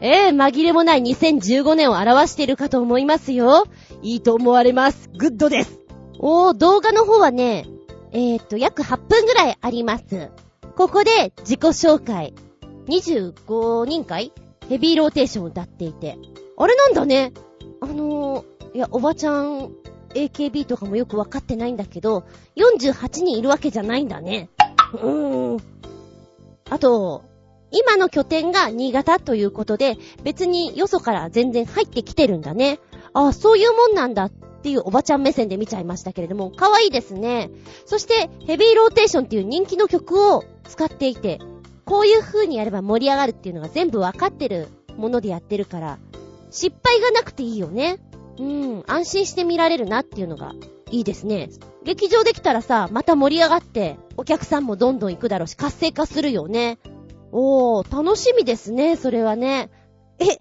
ええ、紛れもない2015年を表しているかと思いますよ。いいと思われます。グッドです。おー、動画の方はね、えー、っと、約8分ぐらいあります。ここで自己紹介。25人会？ヘビーローテーションを歌っていて。あれなんだね。あのー、いや、おばちゃん、AKB とかもよくわかってないんだけど、48人いるわけじゃないんだね。うーん。あと、今の拠点が新潟ということで、別によそから全然入ってきてるんだね。ああ、そういうもんなんだっていうおばちゃん目線で見ちゃいましたけれども、可愛いですね。そして、ヘビーローテーションっていう人気の曲を使っていて、こういう風にやれば盛り上がるっていうのが全部わかってるものでやってるから、失敗がなくていいよね。うん、安心して見られるなっていうのがいいですね。劇場できたらさ、また盛り上がって、お客さんもどんどん行くだろうし、活性化するよね。おー、楽しみですね、それはね。え、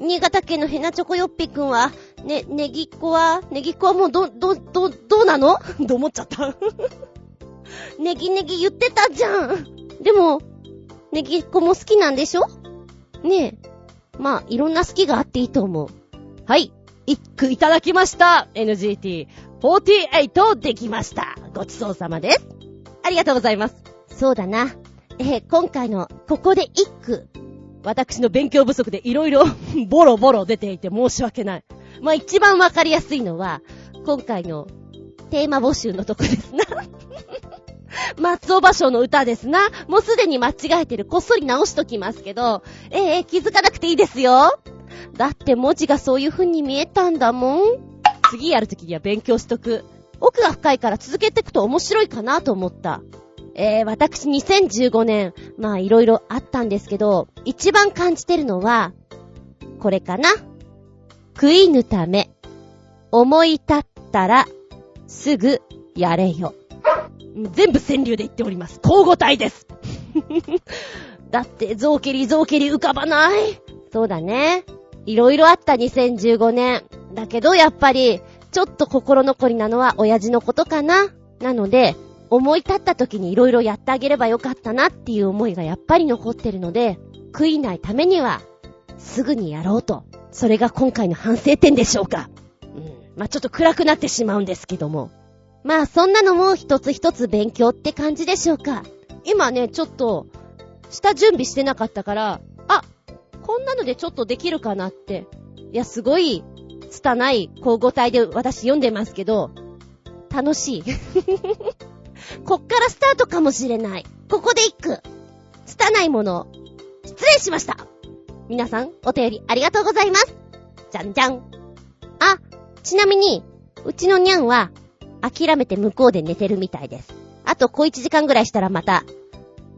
新潟県のヘナチョコヨッピくんは、ね、ネギっ子は、ネギっ子はもうど、ど、ど、どうなの？ど思っちゃった？ネギネギ言ってたじゃん。でも、ネギっ子も好きなんでしょ？ねえ。まあ、いろんな好きがあっていいと思う。はい。一句いただきました。NGT48 できました。ごちそうさまです。ありがとうございます。そうだな。えー、今回の、ここで一句。私の勉強不足でいろいろボロボロ出ていて申し訳ない。まあ、一番わかりやすいのは、今回のテーマ募集のとこですな 松尾芭蕉の歌ですな。もうすでに間違えてる。こっそり直しときますけど、ええー、気づかなくていいですよ。だって文字がそういう風に見えたんだもん。次やるときには勉強しとく。奥が深いから続けていくと面白いかなと思った。えー、私2015年、まあいろいろあったんですけど、一番感じてるのは、これかな。食いぬため、思い立ったら、すぐやれよ。全部川柳で言っております。交互体です。だって、ゾウケリゾウケリ浮かばない。そうだね。いろいろあった2015年。だけど、やっぱり、ちょっと心残りなのは親父のことかな。なので、思い立った時にいろいろやってあげればよかったなっていう思いがやっぱり残ってるので、悔いないためには、すぐにやろうと。それが今回の反省点でしょうか。うん。まあ、ちょっと暗くなってしまうんですけども。まあそんなのも一つ一つ勉強って感じでしょうか。今ね、ちょっと、下準備してなかったから、こんなのでちょっとできるかなって。いや、すごい、拙い交互体で私読んでますけど、楽しい。こっからスタートかもしれない。ここで一句。拙いもの、失礼しました。皆さん、お便りありがとうございます。じゃんじゃん。あ、ちなみに、うちのにゃんは、諦めて向こうで寝てるみたいです。あと小一時間ぐらいしたらまた、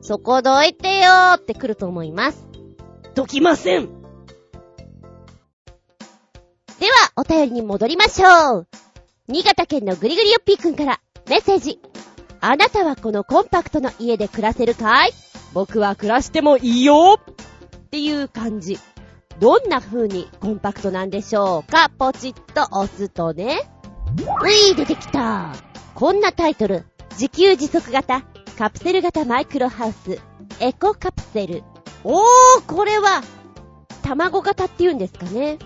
そこどいてよーって来ると思います。どきませんでは、お便りに戻りましょう。新潟県のぐりぐりよっぴーくんからメッセージ。あなたはこのコンパクトな家で暮らせるかい？僕は暮らしてもいいよっていう感じ。どんな風にコンパクトなんでしょうか？ポチッと押すとね。ういー出てきた。こんなタイトル。自給自足型、カプセル型マイクロハウス、エコカプセル。おー、これは、卵型って言うんですかね。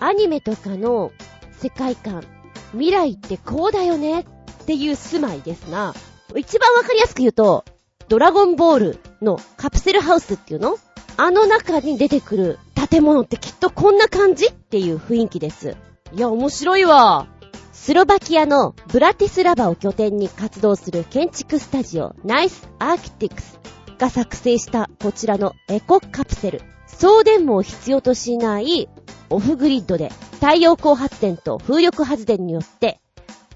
アニメとかの世界観、未来ってこうだよねっていう住まいですな。一番わかりやすく言うと、ドラゴンボールのカプセルハウスっていうの？あの中に出てくる建物ってきっとこんな感じっていう雰囲気です。いや、面白いわ。スロバキアのブラティスラバを拠点に活動する建築スタジオナイスアーキティクスが作成したこちらのエコカプセル。送電網を必要としないオフグリッドで太陽光発電と風力発電によって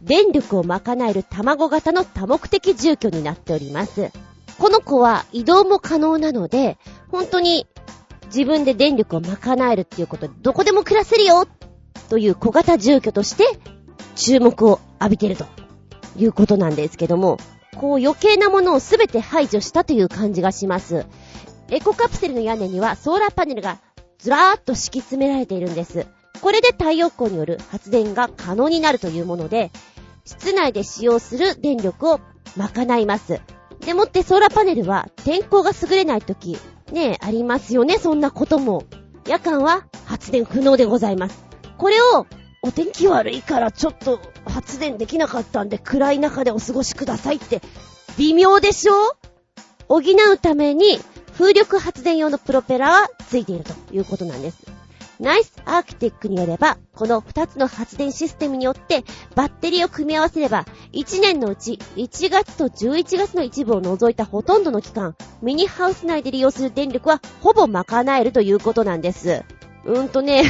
電力を賄える卵型の多目的住居になっております。この子は移動も可能なので、本当に自分で電力を賄えるっていうことでどこでも暮らせるよという小型住居として注目を浴びてるということなんですけども、こう余計なものをすべて排除したという感じがします。エコカプセルの屋根にはソーラーパネルがずらーっと敷き詰められているんです。これで太陽光による発電が可能になるというもので、室内で使用する電力を賄います。でもってソーラーパネルは天候が優れない時、ねえ、ありますよね、そんなことも。夜間は発電不能でございます。これをお天気悪いからちょっと発電できなかったんで暗い中でお過ごしくださいって微妙でしょ？補うために風力発電用のプロペラがついているということなんです。ナイスアーキテックによれば、この2つの発電システムによってバッテリーを組み合わせれば、1年のうち1月と11月の一部を除いたほとんどの期間、ミニハウス内で利用する電力はほぼ賄えるということなんです。うーんとね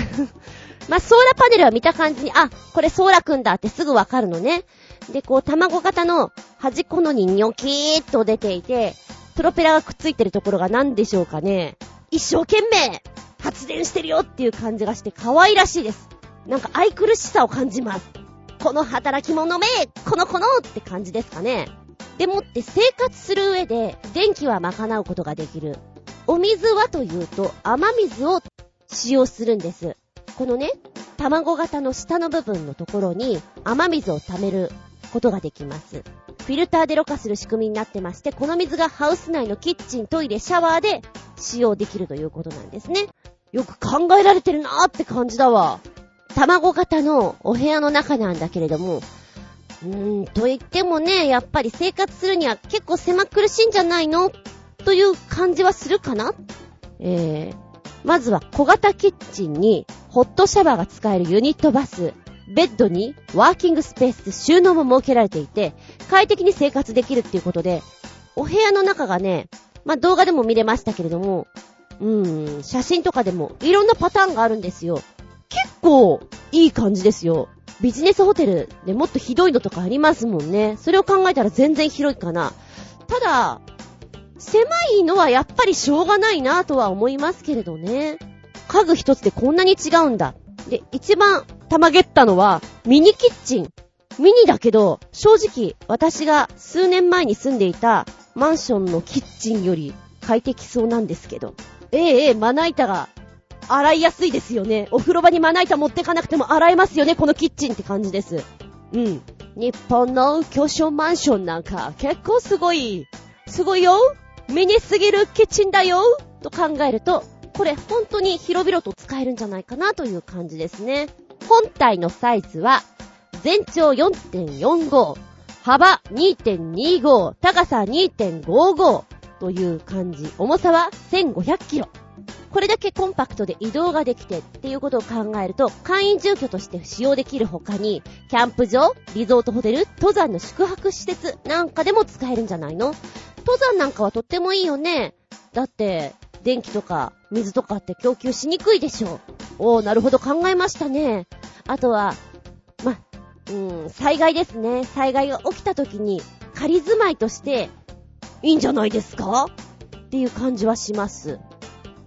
まあ、ソーラーパネルは見た感じに、あ、これソーラくんだってすぐわかるのね。で、こう、卵型の端っこのにニョキーっと出ていて、プロペラがくっついてるところが何でしょうかね。一生懸命発電してるよっていう感じがして可愛らしいです。なんか愛くるしさを感じます。この働き者めこのこのって感じですかね。でもって生活する上で電気は賄うことができる。お水はというと雨水を使用するんです。このね、卵型の下の部分のところに雨水を溜めることができます。フィルターでろ過する仕組みになってまして、この水がハウス内のキッチン、トイレ、シャワーで使用できるということなんですね。よく考えられてるなーって感じだわ。卵型のお部屋の中なんだけれども、うーん、と言ってもね、やっぱり生活するには結構狭苦しいんじゃないの？という感じはするかな？えー、まずは小型キッチンにホットシャワーが使えるユニットバス、ベッドにワーキングスペース、収納も設けられていて、快適に生活できるっていうことで、お部屋の中がね、まあ、動画でも見れましたけれども、うーん、写真とかでもいろんなパターンがあるんですよ。結構いい感じですよ。ビジネスホテルでもっとひどいのとかありますもんね。それを考えたら全然広いかな。ただ、狭いのはやっぱりしょうがないなとは思いますけれどね。家具一つでこんなに違うんだ。で、一番たまげったのは、ミニキッチン。ミニだけど、正直、私が数年前に住んでいたマンションのキッチンより快適そうなんですけど。ええええ、まな板が洗いやすいですよね。お風呂場にまな板持ってかなくても洗えますよね、このキッチンって感じです。うん。日本の巨匠マンションなんか結構すごい。すごいよミニすぎるキッチンだよと考えると、これ本当に広々と使えるんじゃないかなという感じですね。本体のサイズは、全長4.45、幅2.25、高さ2.55という感じ。重さは1500キロ。これだけコンパクトで移動ができてっていうことを考えると、簡易住居として使用できる他に、キャンプ場、リゾートホテル、登山の宿泊施設なんかでも使えるんじゃないの？登山なんかはとってもいいよね。だって、電気とか水とかって供給しにくいでしょう。おー、なるほど考えましたね。あとは、ま、うん、災害ですね。災害が起きた時に仮住まいとしていいんじゃないですか？っていう感じはします。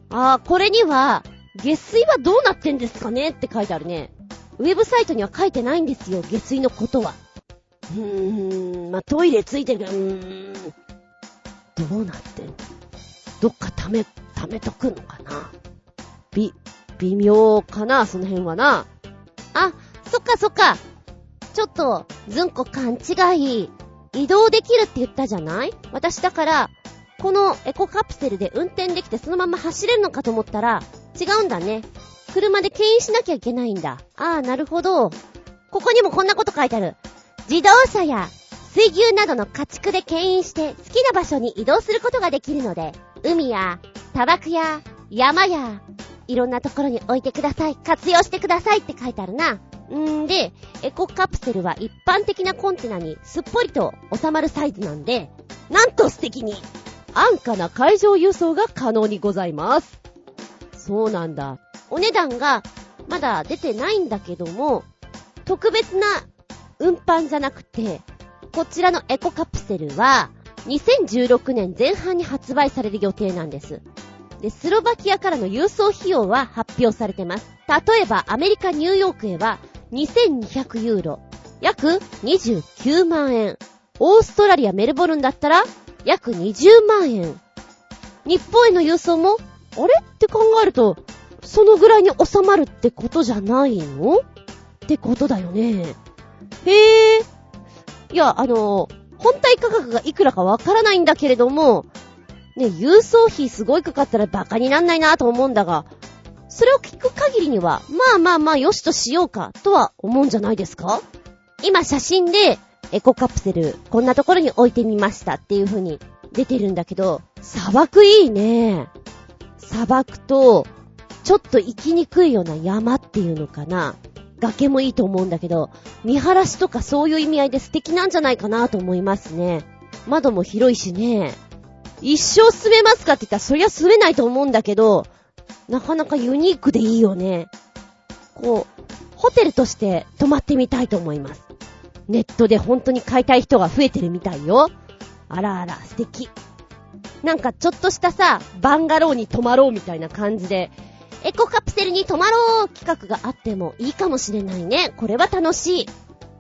あー、これには、下水はどうなってんですかね？って書いてあるね。ウェブサイトには書いてないんですよ、下水のことは。うーん、まあ、トイレついてるけど、うーん、どうなってんの？どっか溜め、溜めとくのかな？び、微妙かな？その辺はな。あ、そっかそっか。ちょっと、ずんこ勘違い。移動できるって言ったじゃない？私だから、このエコカプセルで運転できてそのまま走れるのかと思ったら、違うんだね。車で牽引しなきゃいけないんだ。ああ、なるほど。ここにもこんなこと書いてある。自動車や水牛などの家畜で牽引して好きな場所に移動することができるので、海や砂漠や山やいろんなところに置いてください。活用してくださいって書いてあるな。んで、エコカプセルは一般的なコンテナにすっぽりと収まるサイズなんで、なんと素敵に安価な海上輸送が可能にございます。そうなんだ。お値段がまだ出てないんだけども、特別な運搬じゃなくて、こちらのエコカプセルは、2016年前半に発売される予定なんです。で、スロバキアからの郵送費用は発表されてます。例えば、アメリカ・ニューヨークへは2200ユーロ、約29万円。オーストラリア・メルボルンだったら約20万円。日本への郵送も、あれ？って考えると、そのぐらいに収まるってことじゃないの？ってことだよね。へえ。いや、あの、本体価格がいくらかわからないんだけれども、ね、郵送費すごいかかったらバカになんないなと思うんだが、それを聞く限りには、まあまあまあよしとしようか、とは思うんじゃないですか？今写真で、エコカプセル、こんなところに置いてみましたっていう風に出てるんだけど、砂漠いいね。砂漠と、ちょっと行きにくいような山っていうのかな。崖もいいと思うんだけど、見晴らしとかそういう意味合いで素敵なんじゃないかなと思いますね。窓も広いしね。一生住めますかって言ったらそりゃ住めないと思うんだけど、なかなかユニークでいいよね。こう、ホテルとして泊まってみたいと思います。ネットで本当に買いたい人が増えてるみたいよ。あらあら、素敵。なんかちょっとしたさ、バンガローに泊まろうみたいな感じで、エコカプセルに泊まろう企画があってもいいかもしれないね。これは楽しい。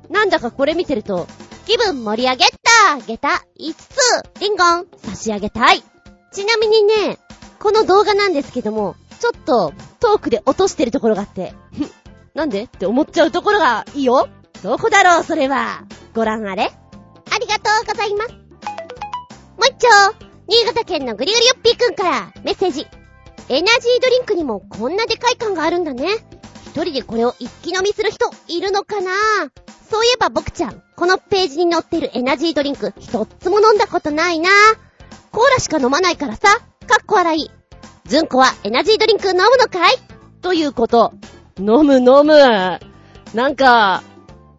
なんだかこれ見てると、気分盛り上げた下駄5つ、リンゴン差し上げたい。ちなみにね、この動画なんですけども、ちょっとトークで落としてるところがあって、なんでって思っちゃうところがいいよ。どこだろう、それは。ご覧あれ。ありがとうございます。もう一丁、新潟県のぐりぐりよっぴーくんからメッセージ。エナジードリンクにもこんなでかい感があるんだね。一人でこれを一気飲みする人いるのかな？そういえば僕ちゃん、このページに載ってるエナジードリンク一つも飲んだことないな。コーラしか飲まないからさ、かっこ笑い。ずんこはエナジードリンク飲むのかい？ということ。飲む飲む。なんか、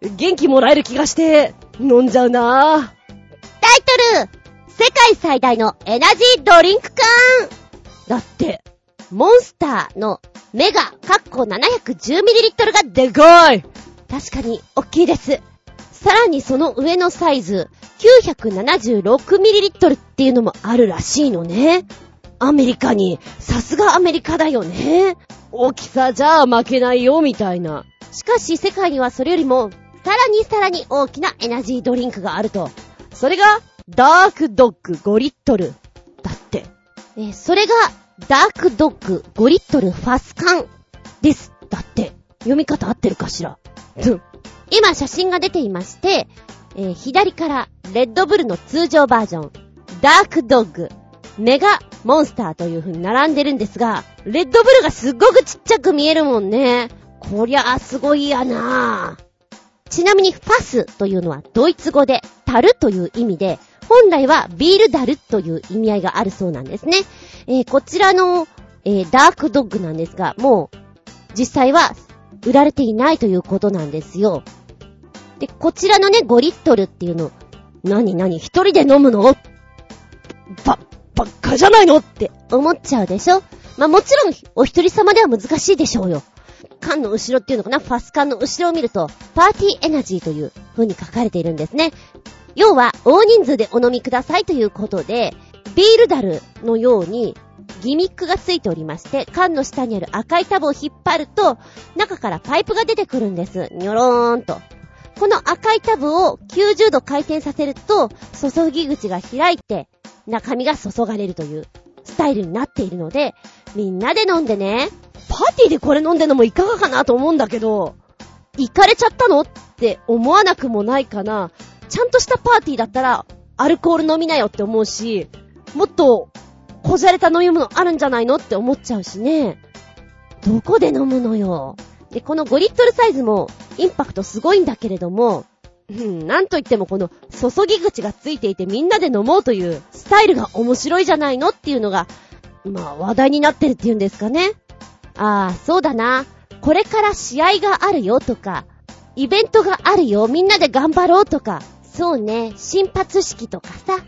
元気もらえる気がして、飲んじゃうなタイトル世界最大のエナジードリンク缶だって、モンスターのメガ、カッコ 710ml がでかい確かに、大きいです。さらにその上のサイズ、976ml っていうのもあるらしいのね。アメリカに、さすがアメリカだよね。大きさじゃあ負けないよ、みたいな。しかし世界にはそれよりも、さらにさらに大きなエナジードリンクがあると。それが、ダークドッグ5リットル。だって。え、それが、ダークドッグ5リットルファス缶。です。だって。読み方合ってるかしら？今写真が出ていまして、えー、左からレッドブルの通常バージョン、ダークドッグ、メガモンスターという風に並んでるんですが、レッドブルがすっごくちっちゃく見えるもんね。こりゃあすごいやなちなみにファスというのはドイツ語で樽という意味で、本来はビールダルという意味合いがあるそうなんですね。えー、こちらの、えー、ダークドッグなんですが、もう、実際は売られていないということなんですよ。で、こちらのね、5リットルっていうの、なになに一人で飲むの？ば、ばっかじゃないの？って思っちゃうでしょ？まあ、もちろん、お一人様では難しいでしょうよ。缶の後ろっていうのかな？ファス缶の後ろを見ると、パーティーエナジーという風に書かれているんですね。要は、大人数でお飲みくださいということで、ビールダルのように、ギミックがついておりまして、缶の下にある赤いタブを引っ張ると、中からパイプが出てくるんです。にょろーんと。この赤いタブを90度回転させると、注ぎ口が開いて、中身が注がれるというスタイルになっているので、みんなで飲んでね。パーティーでこれ飲んでんのもいかがかなと思うんだけど、行かれちゃったのって思わなくもないかな。ちゃんとしたパーティーだったら、アルコール飲みなよって思うし、もっと、こじゃれた飲み物あるんじゃないのって思っちゃうしね。どこで飲むのよ。で、この5リットルサイズも、インパクトすごいんだけれども、うん、なんといってもこの注ぎ口がついていてみんなで飲もうというスタイルが面白いじゃないのっていうのが、まあ話題になってるっていうんですかね。ああ、そうだな。これから試合があるよとか、イベントがあるよ、みんなで頑張ろうとか、そうね、新発式とかさ、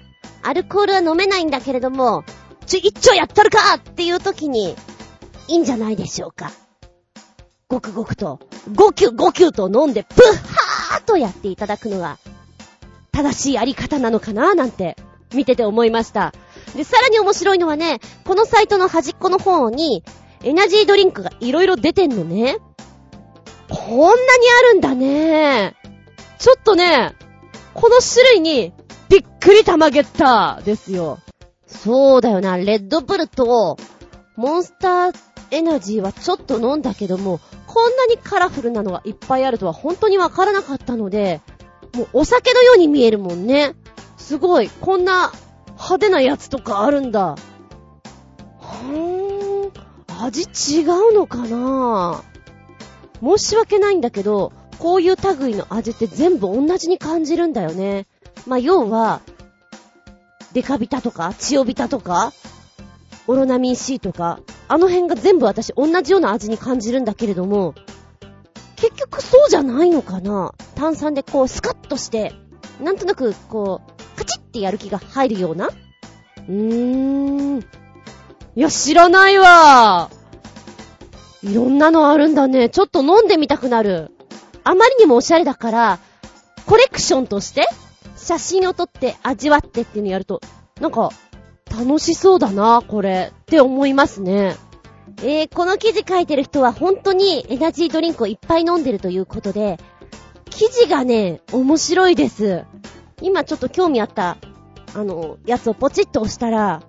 アルコールは飲めないんだけれども、ちょ、一丁やったるかっていう時に、いいんじゃないでしょうか。ごくごくと、ごきゅごきゅと飲んで、プッハーとやっていただくのが、正しいあり方なのかななんて、見てて思いました。で、さらに面白いのはね、このサイトの端っこの方に、エナジードリンクがいろいろ出てんのね。こんなにあるんだね。ちょっとね、この種類に、びっくり玉ゲッターですよ。そうだよな、レッドブルと、モンスターエナジーはちょっと飲んだけども、こんなにカラフルなのがいっぱいあるとは本当にわからなかったので、もうお酒のように見えるもんね。すごい、こんな派手なやつとかあるんだ。はーん、味違うのかな？申し訳ないんだけど、こういう類の味って全部同じに感じるんだよね。まあ、要は、デカビタとか、チオビタとか、オロナミン C とか、あの辺が全部私同じような味に感じるんだけれども、結局そうじゃないのかな？炭酸でこうスカッとして、なんとなくこう、カチッってやる気が入るような？うーん。いや、知らないわいろんなのあるんだね。ちょっと飲んでみたくなる。あまりにもおしゃれだから、コレクションとして、写真を撮って味わってっていうのやると、なんか、楽しそうだな、これ。って思いますね。えー、この記事書いてる人は本当にエナジードリンクをいっぱい飲んでるということで、生地がね、面白いです。今ちょっと興味あった、あの、やつをポチッと押したら、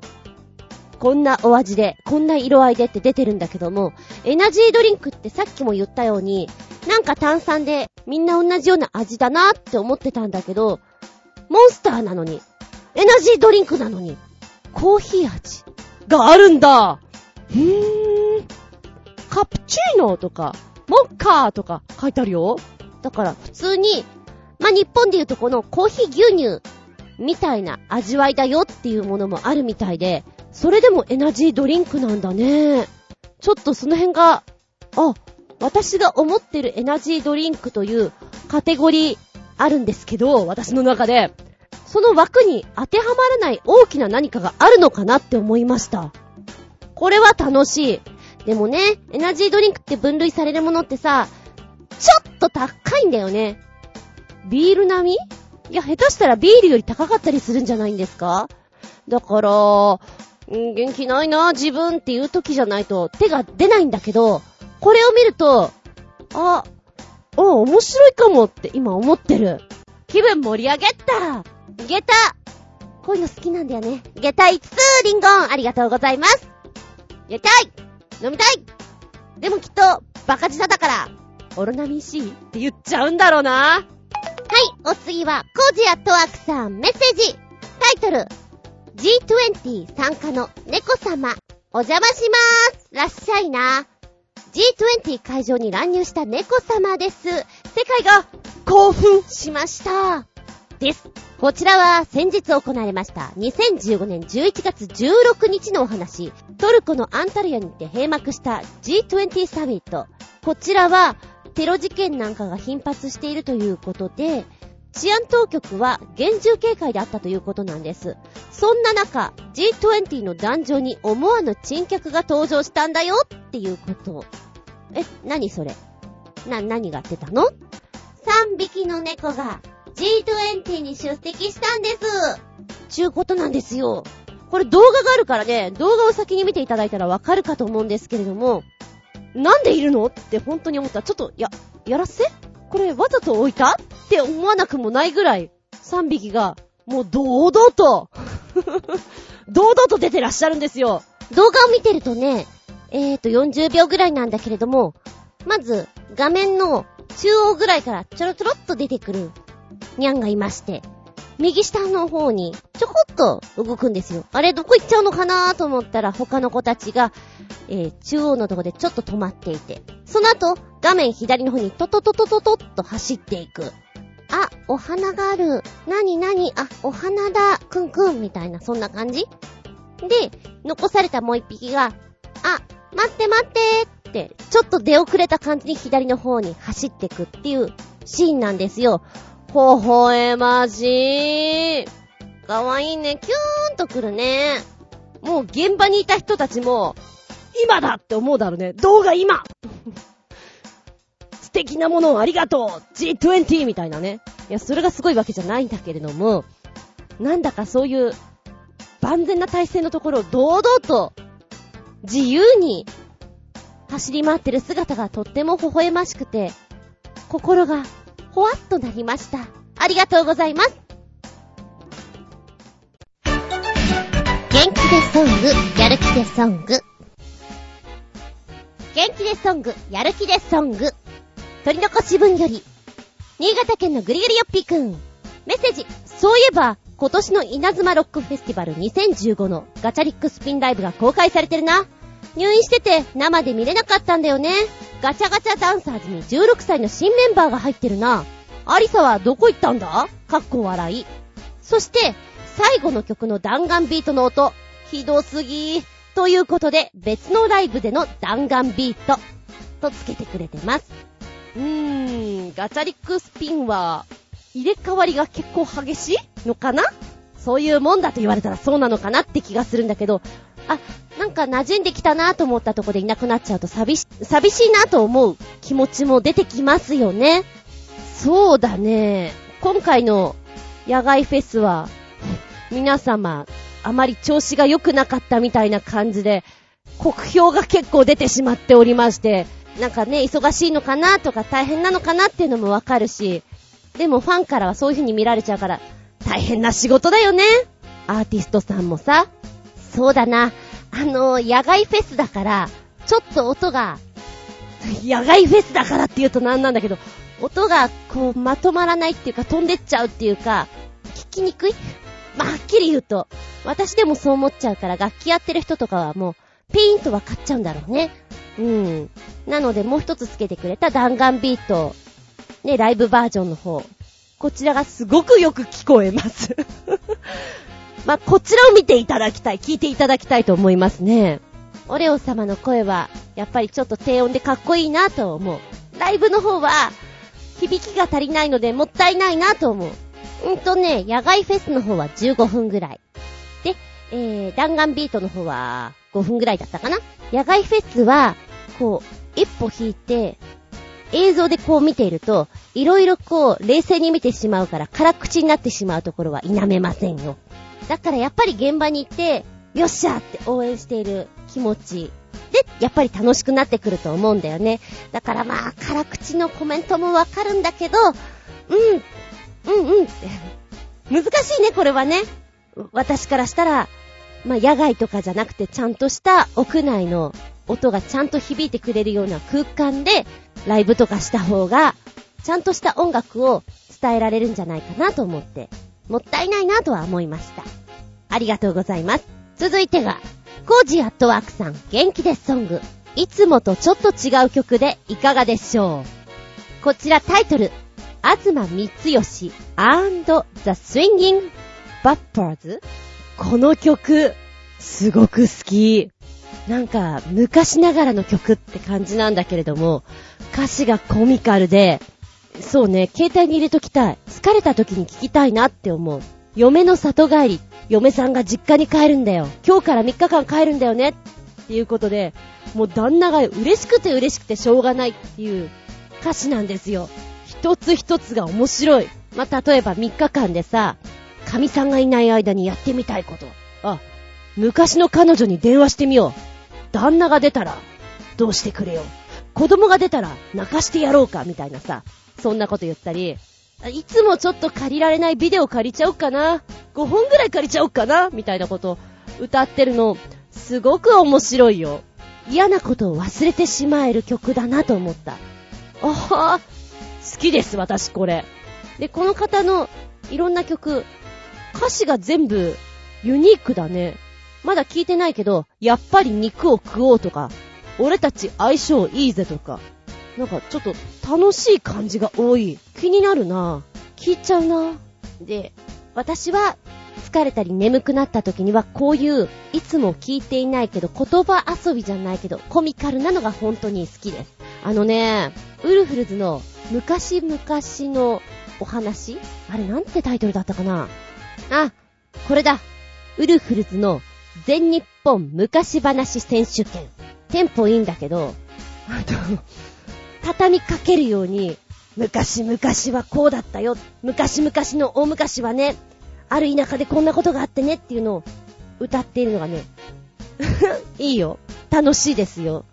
こんなお味で、こんな色合いでって出てるんだけども、エナジードリンクってさっきも言ったように、なんか炭酸でみんな同じような味だなって思ってたんだけど、モンスターなのに、エナジードリンクなのに、コーヒー味があるんだうー。カプチーノとか、モッカーとか書いてあるよ。だから普通に、まあ、日本でいうとこのコーヒー牛乳みたいな味わいだよっていうものもあるみたいで、それでもエナジードリンクなんだね。ちょっとその辺が、あ、私が思ってるエナジードリンクというカテゴリーあるんですけど、私の中で、その枠に当てはまらない大きな何かがあるのかなって思いました。これは楽しい。でもね、エナジードリンクって分類されるものってさ、ちょっと高いんだよね。ビール並み？いや、下手したらビールより高かったりするんじゃないんですか？だから、うん元気ないな、自分っていう時じゃないと手が出ないんだけど、これを見ると、あ、あ、面白いかもって今思ってる。気分盛り上げた下駄こういうの好きなんだよね。下駄5つリンゴンありがとうございますやりたい飲みたいでもきっと、バカ舌だから、オロナミン C って言っちゃうんだろうな。はい、お次は、コージアトワークさん、メッセージ。タイトル、G20 参加の猫様、お邪魔しまーす。らっしゃいな。G20 会場に乱入した猫様です。世界が興奮しました。です。こちらは先日行われました2015年11月16日のお話。トルコのアンタルヤにて閉幕した G20 サミット。こちらはテロ事件なんかが頻発しているということで、治安当局は厳重警戒であったということなんです。そんな中、G20 の壇上に思わぬ珍客が登場したんだよっていうこと。え、何それ？な、何が出たの ?3 匹の猫が G20 に出席したんです。ちゅうことなんですよ。これ動画があるからね、動画を先に見ていただいたらわかるかと思うんですけれども、なんでいるの？って本当に思った。ちょっと、や、やらせ？これわざと置いたって思わなくもないぐらい、3匹が、もう堂々と、堂々と出てらっしゃるんですよ。動画を見てるとね、えーと40秒ぐらいなんだけれども、まず画面の中央ぐらいからちょろちょろっと出てくるニャンがいまして、右下の方にちょこっと動くんですよ。あれどこ行っちゃうのかなと思ったら他の子たちが、えー、中央のとこでちょっと止まっていて、その後画面左の方にトトトトトトッと走っていく。あ、お花がある。なになにあ、お花だ。くんくん。みたいな、そんな感じで、残されたもう一匹が、あ、待って待ってって、ちょっと出遅れた感じに左の方に走ってくっていうシーンなんですよ。ほほえまじー。かわいいね。キューンとくるね。もう現場にいた人たちも、今だって思うだろうね。動画今 素敵なものをありがとう !G20! みたいなね。いや、それがすごいわけじゃないんだけれども、なんだかそういう万全な体制のところを堂々と自由に走り回ってる姿がとっても微笑ましくて、心がほわっとなりました。ありがとうございます。元気でソング、やる気でソング。元気でソング、やる気でソング。取り残し分より、新潟県のぐりぐりよっぴーくん。メッセージ、そういえば、今年の稲妻ロックフェスティバル2015のガチャリックスピンライブが公開されてるな。入院してて生で見れなかったんだよね。ガチャガチャダンサーズに16歳の新メンバーが入ってるな。アリサはどこ行ったんだ？かっこ笑い。そして、最後の曲の弾丸ビートの音、ひどすぎー。ということで、別のライブでの弾丸ビート、とつけてくれてます。うーん、ガチャリックスピンは、入れ替わりが結構激しいのかな？そういうもんだと言われたらそうなのかなって気がするんだけど、あ、なんか馴染んできたなと思ったとこでいなくなっちゃうと寂し、寂しいなと思う気持ちも出てきますよね。そうだね。今回の野外フェスは、皆様、あまり調子が良くなかったみたいな感じで、酷評が結構出てしまっておりまして、なんかね、忙しいのかなとか大変なのかなっていうのもわかるし、でもファンからはそういう風に見られちゃうから、大変な仕事だよね。アーティストさんもさ。そうだな。あの、野外フェスだから、ちょっと音が、野外フェスだからって言うとなんなんだけど、音がこうまとまらないっていうか飛んでっちゃうっていうか、聞きにくい？まあ、はっきり言うと、私でもそう思っちゃうから楽器やってる人とかはもう、ピーンとわかっちゃうんだろうね。うん。なのでもう一つつけてくれた弾丸ビート、ね、ライブバージョンの方。こちらがすごくよく聞こえます。まあ、こちらを見ていただきたい、聞いていただきたいと思いますね。オレオ様の声は、やっぱりちょっと低音でかっこいいなと思う。ライブの方は、響きが足りないのでもったいないなと思う。うんとね、野外フェスの方は15分ぐらい。で、えー、弾丸ビートの方は5分ぐらいだったかな野外フェスは、こう、一歩引いて、映像でこう見ていると、いろいろこう、冷静に見てしまうから、辛口になってしまうところは否めませんよ。だからやっぱり現場に行って、よっしゃって応援している気持ち。で、やっぱり楽しくなってくると思うんだよね。だからまあ、辛口のコメントもわかるんだけど、うん、うんうんって。難しいね、これはね。私からしたら、まあ、野外とかじゃなくて、ちゃんとした屋内の音がちゃんと響いてくれるような空間で、ライブとかした方が、ちゃんとした音楽を伝えられるんじゃないかなと思って、もったいないなとは思いました。ありがとうございます。続いてが、コージアットワークさん、元気ですソング。いつもとちょっと違う曲でいかがでしょう？こちらタイトル、東三義 and the Swinging Bumpers この曲、すごく好き。なんか、昔ながらの曲って感じなんだけれども、歌詞がコミカルで、そうね、携帯に入れときたい。疲れた時に聞きたいなって思う。嫁の里帰り。嫁さんが実家に帰るんだよ。今日から3日間帰るんだよね。っていうことで、もう旦那が嬉しくて嬉しくてしょうがないっていう歌詞なんですよ。一つ一つが面白い。まあ、例えば3日間でさ、神さんがいない間にやってみたいこと。あ、昔の彼女に電話してみよう。旦那が出たら、どうしてくれよ。子供が出たら、泣かしてやろうか、みたいなさ。そんなこと言ったり、いつもちょっと借りられないビデオ借りちゃおうかな。5本ぐらい借りちゃおうかな。みたいなこと歌ってるの、すごく面白いよ。嫌なことを忘れてしまえる曲だなと思った。あは好きです、私これ。で、この方のいろんな曲、歌詞が全部ユニークだね。まだ聞いてないけど、やっぱり肉を食おうとか、俺たち相性いいぜとか、なんかちょっと楽しい感じが多い。気になるな聞いちゃうなで、私は疲れたり眠くなった時にはこういういつも聞いていないけど言葉遊びじゃないけどコミカルなのが本当に好きです。あのね、ウルフルズの昔々のお話？あれなんてタイトルだったかな？あ、これだ。ウルフルズの全日本昔話選手権。テンポいいんだけど、あと、畳みかけるように、昔々はこうだったよ。昔々の大昔はね、ある田舎でこんなことがあってねっていうのを歌っているのがね、いいよ。楽しいですよ。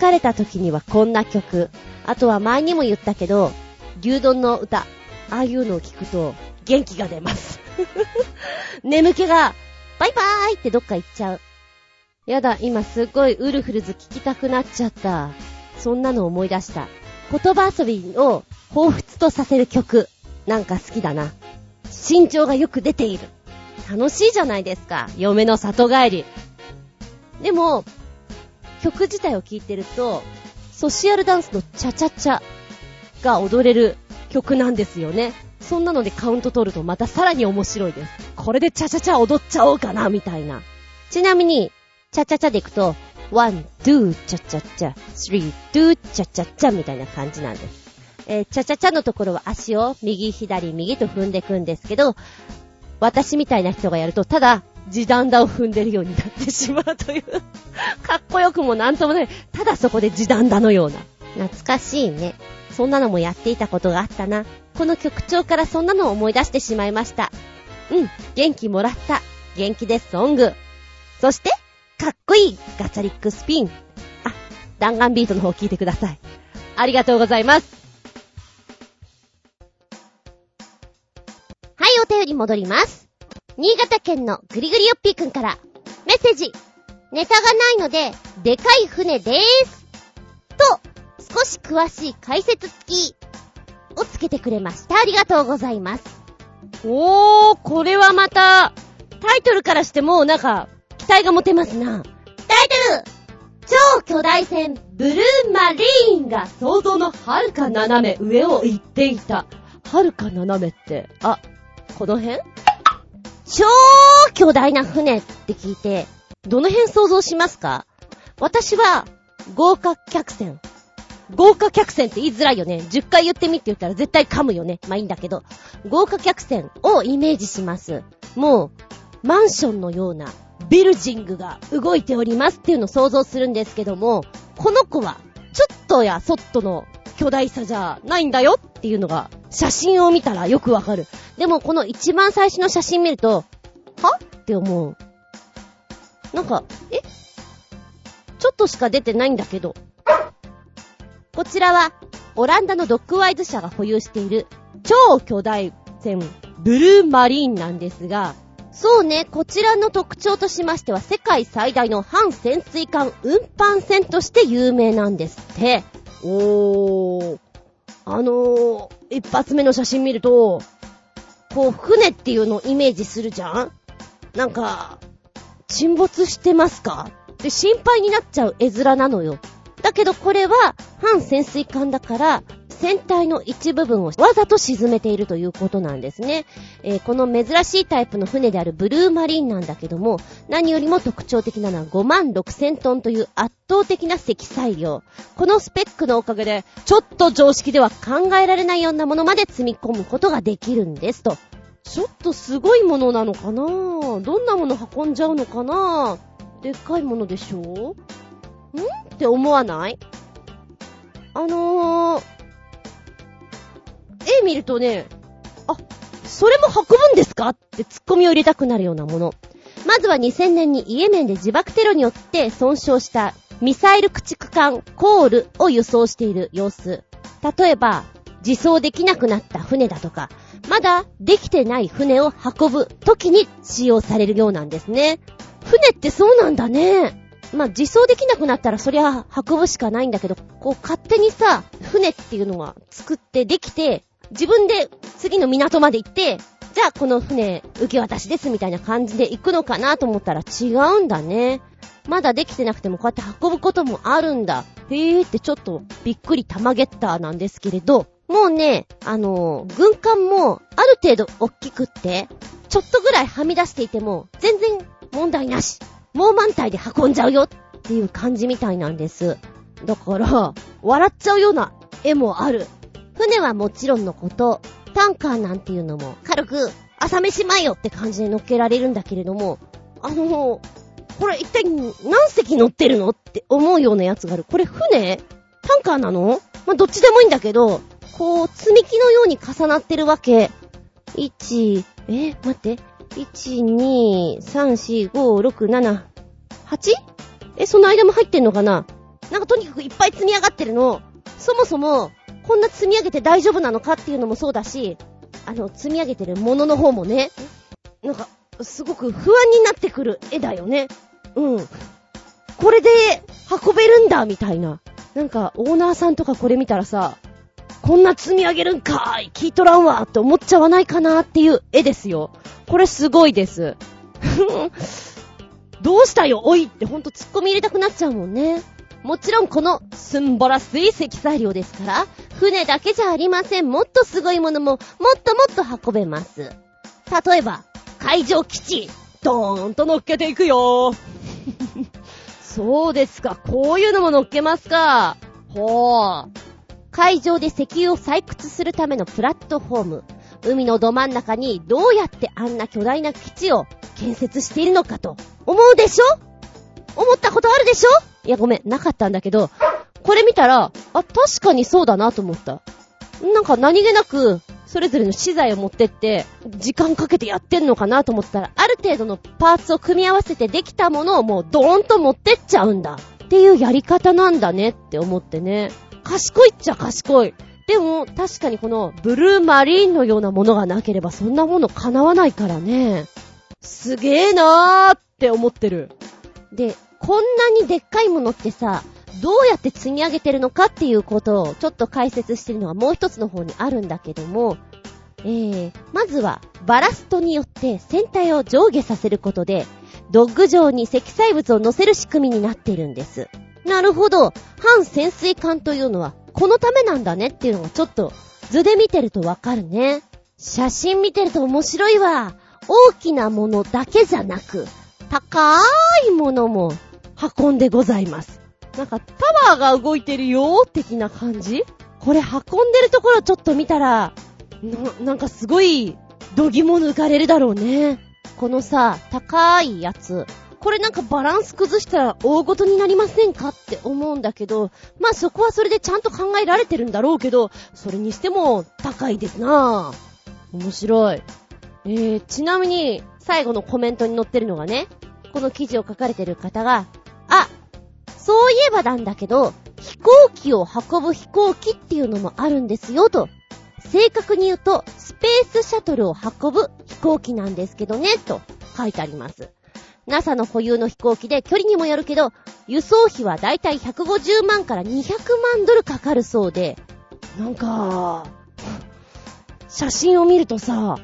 疲れた時にはこんな曲。あとは前にも言ったけど、牛丼の歌。ああいうのを聞くと元気が出ます。眠気が、バイバーイってどっか行っちゃう。やだ、今すっごいウルフルズ聞きたくなっちゃった。そんなの思い出した。言葉遊びを彷彿とさせる曲。なんか好きだな。身長がよく出ている。楽しいじゃないですか。嫁の里帰り。でも、曲自体を聴いてると、ソシアルダンスのチャチャチャが踊れる曲なんですよね。そんなのでカウント取るとまたさらに面白いです。これでチャチャチャ踊っちゃおうかな、みたいな。ちなみに、チャチャチャでいくと、 one、two、チャチャチャ、 three、two、チャチャチャみたいな感じなんです。えーチャチャチャのところは足を右、左、右と踏んでいくんですけど、私みたいな人がやると、ただ、時短打を踏んでるようになってしまうという、かっこよくもなんともない、ただそこで時短打のような。懐かしいね。そんなのもやっていたことがあったな。この曲調からそんなのを思い出してしまいました。うん、元気もらった。元気です、ソング。そして、かっこいいガチャリックスピン。あ、弾丸ビートの方聞いてください。ありがとうございます。はいお便り戻ります。新潟県のぐりぐりよっぴーくんから、メッセージ。ネタがないので、でかい船でーす。と、少し詳しい解説付きをつけてくれました。ありがとうございます。おー、これはまた、タイトルからしてもなんか、期待が持てますな。タイトル超巨大船、ブルーマリーンが、想像の遥か斜め上を行っていた。遥か斜めって、あ、この辺？超巨大な船って聞いて、どの辺想像しますか？私は、豪華客船。豪華客船って言いづらいよね。10回言ってみって言ったら絶対噛むよね。まあいいんだけど。豪華客船をイメージします。もう、マンションのようなビルジングが動いておりますっていうのを想像するんですけども、この子は、ちょっとやそっとの巨大さじゃないんだよっていうのが、写真を見たらよくわかる。でもこの一番最初の写真見ると、は？って思う。なんか、え？ちょっとしか出てないんだけど。こちらは、オランダのドックワイズ社が保有している超巨大船、ブルーマリーンなんですが、そうね、こちらの特徴としましては、世界最大の反潜水艦運搬船として有名なんですって。おー、あのー、一発目の写真見ると、こう、船っていうのをイメージするじゃんなんか、沈没してますか？って心配になっちゃう絵面なのよ。だけどこれは反潜水艦だから、船体の一部分をわざと沈めているということなんですね。えーこの珍しいタイプの船であるブルーマリンなんだけども、何よりも特徴的なのは5万6千トンという圧倒的な積載量。このスペックのおかげで、ちょっと常識では考えられないようなものまで積み込むことができるんですと。ちょっとすごいものなのかな？どんなもの運んじゃうのかな？でっかいものでしょん？って思わない？あのー、絵見るとね、あ、それも運ぶんですかってツッコミを入れたくなるようなもの。まずは2000年にイエメンで自爆テロによって損傷したミサイル駆逐艦コールを輸送している様子。例えば、自走できなくなった船だとか、まだできてない船を運ぶ時に使用されるようなんですね。船ってそうなんだね。まあ、自走できなくなったらそりゃ運ぶしかないんだけど、こう勝手にさ、船っていうのが作ってできて、自分で次の港まで行って、じゃあこの船受け渡しですみたいな感じで行くのかなと思ったら違うんだね。まだできてなくてもこうやって運ぶこともあるんだ。へーってちょっとびっくり玉ゲッターなんですけれど、もうね、あのー軍艦もある程度大きくって、ちょっとぐらいはみ出していても全然問題なし。もう満体で運んじゃうよっていう感じみたいなんです。だから、笑っちゃうような絵もある。船はもちろんのこと、タンカーなんていうのも軽く朝飯前よって感じで乗っけられるんだけれども、あの、これ一体何隻乗ってるのって思うようなやつがある。これ船？タンカーなの？まあ、どっちでもいいんだけど、こう、積み木のように重なってるわけ。1、え、待って。1、2、3、4、5、6、7、8? え、その間も入ってんのかな？なんかとにかくいっぱい積み上がってるの。そもそも、こんな積み上げて大丈夫なのかっていうのもそうだし、あの、積み上げてるものの方もね、なんか、すごく不安になってくる絵だよね。うん。これで運べるんだ、みたいな。なんか、オーナーさんとかこれ見たらさ、こんな積み上げるんかーい聞いとらんわーって思っちゃわないかなーっていう絵ですよ。これすごいです。どうしたよ、おいってほんと突っ込み入れたくなっちゃうもんね。もちろんこのすんばらすい積載量ですから、船だけじゃありません。もっとすごいものももっともっと運べます。例えば、海上基地。ドーンと乗っけていくよ そうですか、こういうのも乗っけますか。ほう。海上で石油を採掘するためのプラットフォーム。海のど真ん中にどうやってあんな巨大な基地を建設しているのかと思うでしょ？思ったことあるでしょ？いや、ごめん、なかったんだけど、これ見たら、あ、確かにそうだなと思った。なんか何気なく、それぞれの資材を持ってって、時間かけてやってんのかなと思ったら、ある程度のパーツを組み合わせてできたものをもうドーンと持ってっちゃうんだ。っていうやり方なんだねって思ってね。賢いっちゃ賢い。でも、確かにこのブルーマリーンのようなものがなければそんなもの叶わないからね。すげーなーって思ってる。で、こんなにでっかいものってさ、どうやって積み上げてるのかっていうことをちょっと解説してるのがもう一つの方にあるんだけども、えー、まずはバラストによって船体を上下させることで、ドッグ上に積載物を乗せる仕組みになっているんです。なるほど。半潜水艦というのはこのためなんだねっていうのがちょっと図で見てるとわかるね。写真見てると面白いわ。大きなものだけじゃなく、高いものも運んでございます。なんかタワーが動いてるよー的な感じ？これ運んでるところちょっと見たら、な、なんかすごい、度肝抜かれるだろうね。このさ、高いやつ、これなんかバランス崩したら大ごとになりませんかって思うんだけど、まあそこはそれでちゃんと考えられてるんだろうけど、それにしても高いですなぁ。面白い。えー、ちなみに、最後のコメントに載ってるのがね、この記事を書かれてる方が、そういえばなんだけど、飛行機を運ぶ飛行機っていうのもあるんですよ、と。正確に言うと、スペースシャトルを運ぶ飛行機なんですけどね、と書いてあります。NASA の保有の飛行機で距離にもよるけど、輸送費はだいたい150万から200万ドルかかるそうで、なんか、写真を見るとさ、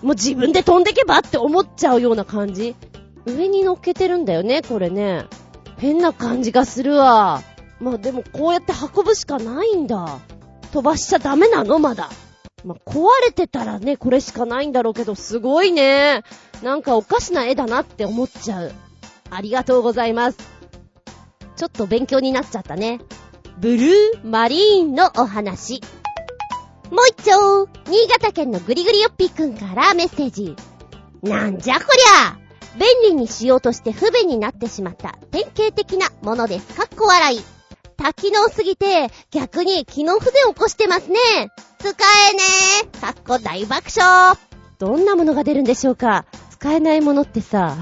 もう自分で飛んでけばって思っちゃうような感じ。上に乗っけてるんだよね、これね。変な感じがするわ。まあでもこうやって運ぶしかないんだ。飛ばしちゃダメなの？まだ。まあ、壊れてたらね、これしかないんだろうけど、すごいね。なんかおかしな絵だなって思っちゃう。ありがとうございます。ちょっと勉強になっちゃったね。ブルーマリーンのお話。もう一丁、新潟県のぐりぐりよっぴーくんからメッセージ。なんじゃこりゃ便利にしようとして不便になってしまった典型的なものです。かっこ笑い。多機能すぎて逆に機能不全を起こしてますね。使えねえ。かっこ大爆笑。どんなものが出るんでしょうか使えないものってさ、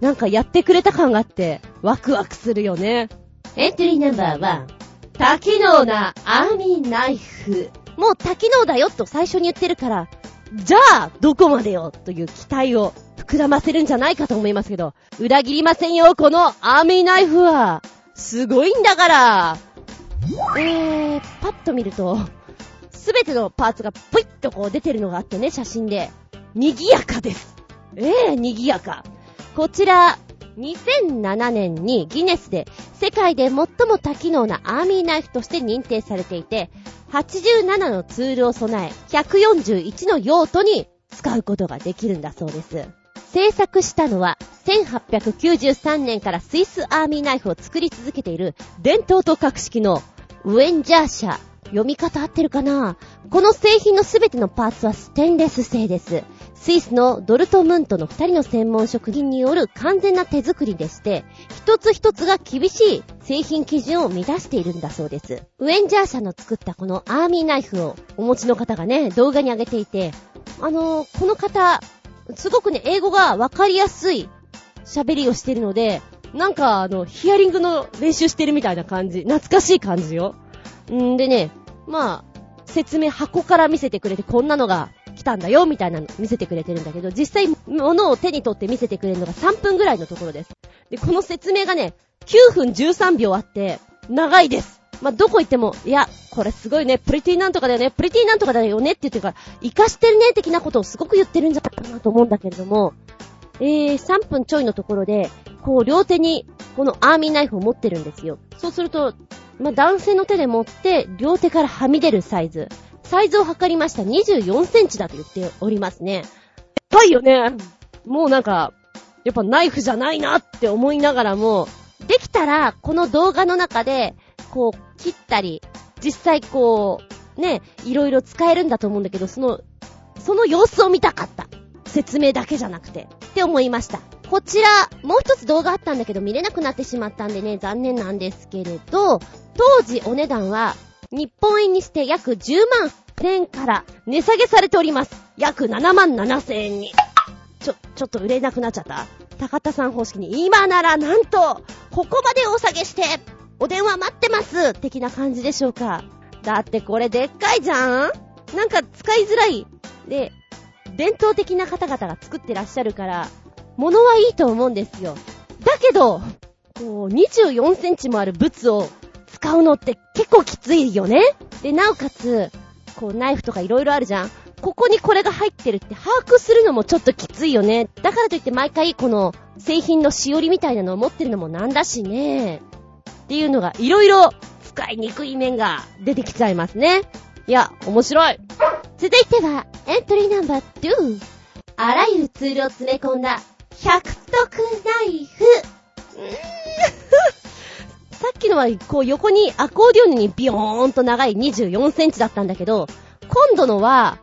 なんかやってくれた感があって、ワクワクするよね。エントリーナンバー1。多機能なアーミーナイフ。もう多機能だよと最初に言ってるから、じゃあ、どこまでよという期待を膨らませるんじゃないかと思いますけど、裏切りませんよ、このアーミーナイフは。すごいんだからえー、パッと見ると、すべてのパーツがポイッとこう出てるのがあってね、写真で。賑やかです。ええー、賑やか。こちら、2007年にギネスで世界で最も多機能なアーミーナイフとして認定されていて、87のツールを備え、141の用途に使うことができるんだそうです。制作したのは、1893年からスイスアーミーナイフを作り続けている伝統と格式のウェンジャー社。読み方合ってるかな？この製品のすべてのパーツはステンレス製です。スイスのドルトムントの二人の専門職人による完全な手作りでして、一つ一つが厳しい製品基準を満たしているんだそうです。ウェンジャー社の作ったこのアーミーナイフをお持ちの方がね、動画に上げていて、あのー、この方、すごくね、英語がわかりやすい喋りをしてるので、なんかあの、ヒアリングの練習してるみたいな感じ。懐かしい感じよ。んでね、まあ、説明箱から見せてくれて、こんなのが来たんだよ、みたいなの見せてくれてるんだけど、実際、物を手に取って見せてくれるのが3分ぐらいのところです。で、この説明がね、9分13秒あって、長いです。まあ、どこ行っても、いや、これすごいね、プリティなんとかだよね、プリティなんとかだよねって言ってるから、活かしてるね、的なことをすごく言ってるんじゃないかなと思うんだけれども、えー、3分ちょいのところで、こう、両手に、このアーミーナイフを持ってるんですよ。そうすると、まあ、男性の手で持って、両手からはみ出るサイズ。サイズを測りました。24センチだと言っておりますね。高いよね。もうなんか、やっぱナイフじゃないなって思いながらも、できたら、この動画の中で、こう、切ったり、実際こう、ね、いろいろ使えるんだと思うんだけど、その、その様子を見たかった。説明だけじゃなくて。って思いました。こちら、もう一つ動画あったんだけど見れなくなってしまったんでね、残念なんですけれど、当時お値段は、日本円にして約10万1000円から値下げされております。約7万7000円に。ちょ、ちょっと売れなくなっちゃった？高田さん方式に、今ならなんと、ここまでお下げして、お電話待ってます的な感じでしょうか。だってこれでっかいじゃん？なんか使いづらい。で、伝統的な方々が作ってらっしゃるから、物はいいと思うんですよ。だけど、こう、24センチもある物を使うのって結構きついよねで、なおかつ、こう、ナイフとか色々あるじゃんここにこれが入ってるって把握するのもちょっときついよね。だからといって毎回この製品のしおりみたいなのを持ってるのもなんだしね。っていうのが色々使いにくい面が出てきちゃいますね。いや、面白い。続いては、エントリーナンバー2。あらゆるツールを詰め込んだ、100得ナイフ。さっきのは、こう横にアコーディオンにビヨーンと長い24センチだったんだけど、今度のは、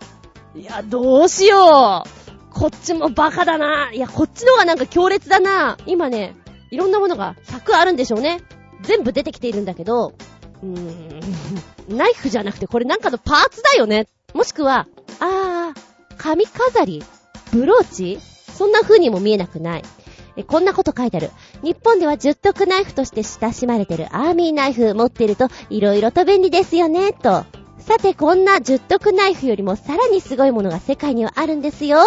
いや、どうしよう。こっちもバカだな。いや、こっちの方がなんか強烈だな。今ね、いろんなものが100あるんでしょうね。全部出てきているんだけど、うーん、ナイフじゃなくてこれなんかのパーツだよね。もしくは、あー、髪飾りブローチ？そんな風にも見えなくない。え、こんなこと書いてある。日本では十徳ナイフとして親しまれてるアーミーナイフ持ってると色々と便利ですよね、と。さて、こんな十徳ナイフよりもさらにすごいものが世界にはあるんですよ。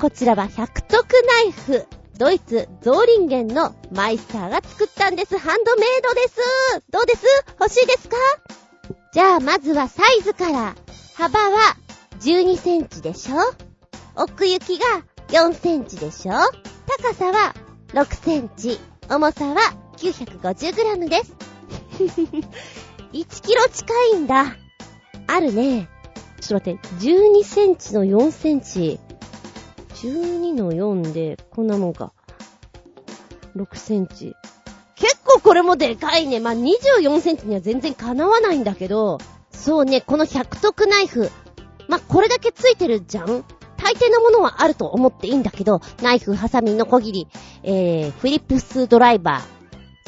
こちらは百徳ナイフ。ドイツ、ゾーリンゲンのマイスターが作ったんです。ハンドメイドです。どうです？欲しいですか？じゃあ、まずはサイズから。幅は12センチでしょ？奥行きが4センチでしょ？高さは6センチ。重さは950グラムです。1キロ近いんだ。あるね。ちょっと待って、12センチの4センチ。12の4で、こんなもんか。6センチ。結構これもでかいね。まあ、24センチには全然かなわないんだけど、そうね、この100徳ナイフ。まあ、これだけついてるじゃん大抵のものはあると思っていいんだけど、ナイフ、ハサミ、ノコギリ、えー、フィリップスドライバー、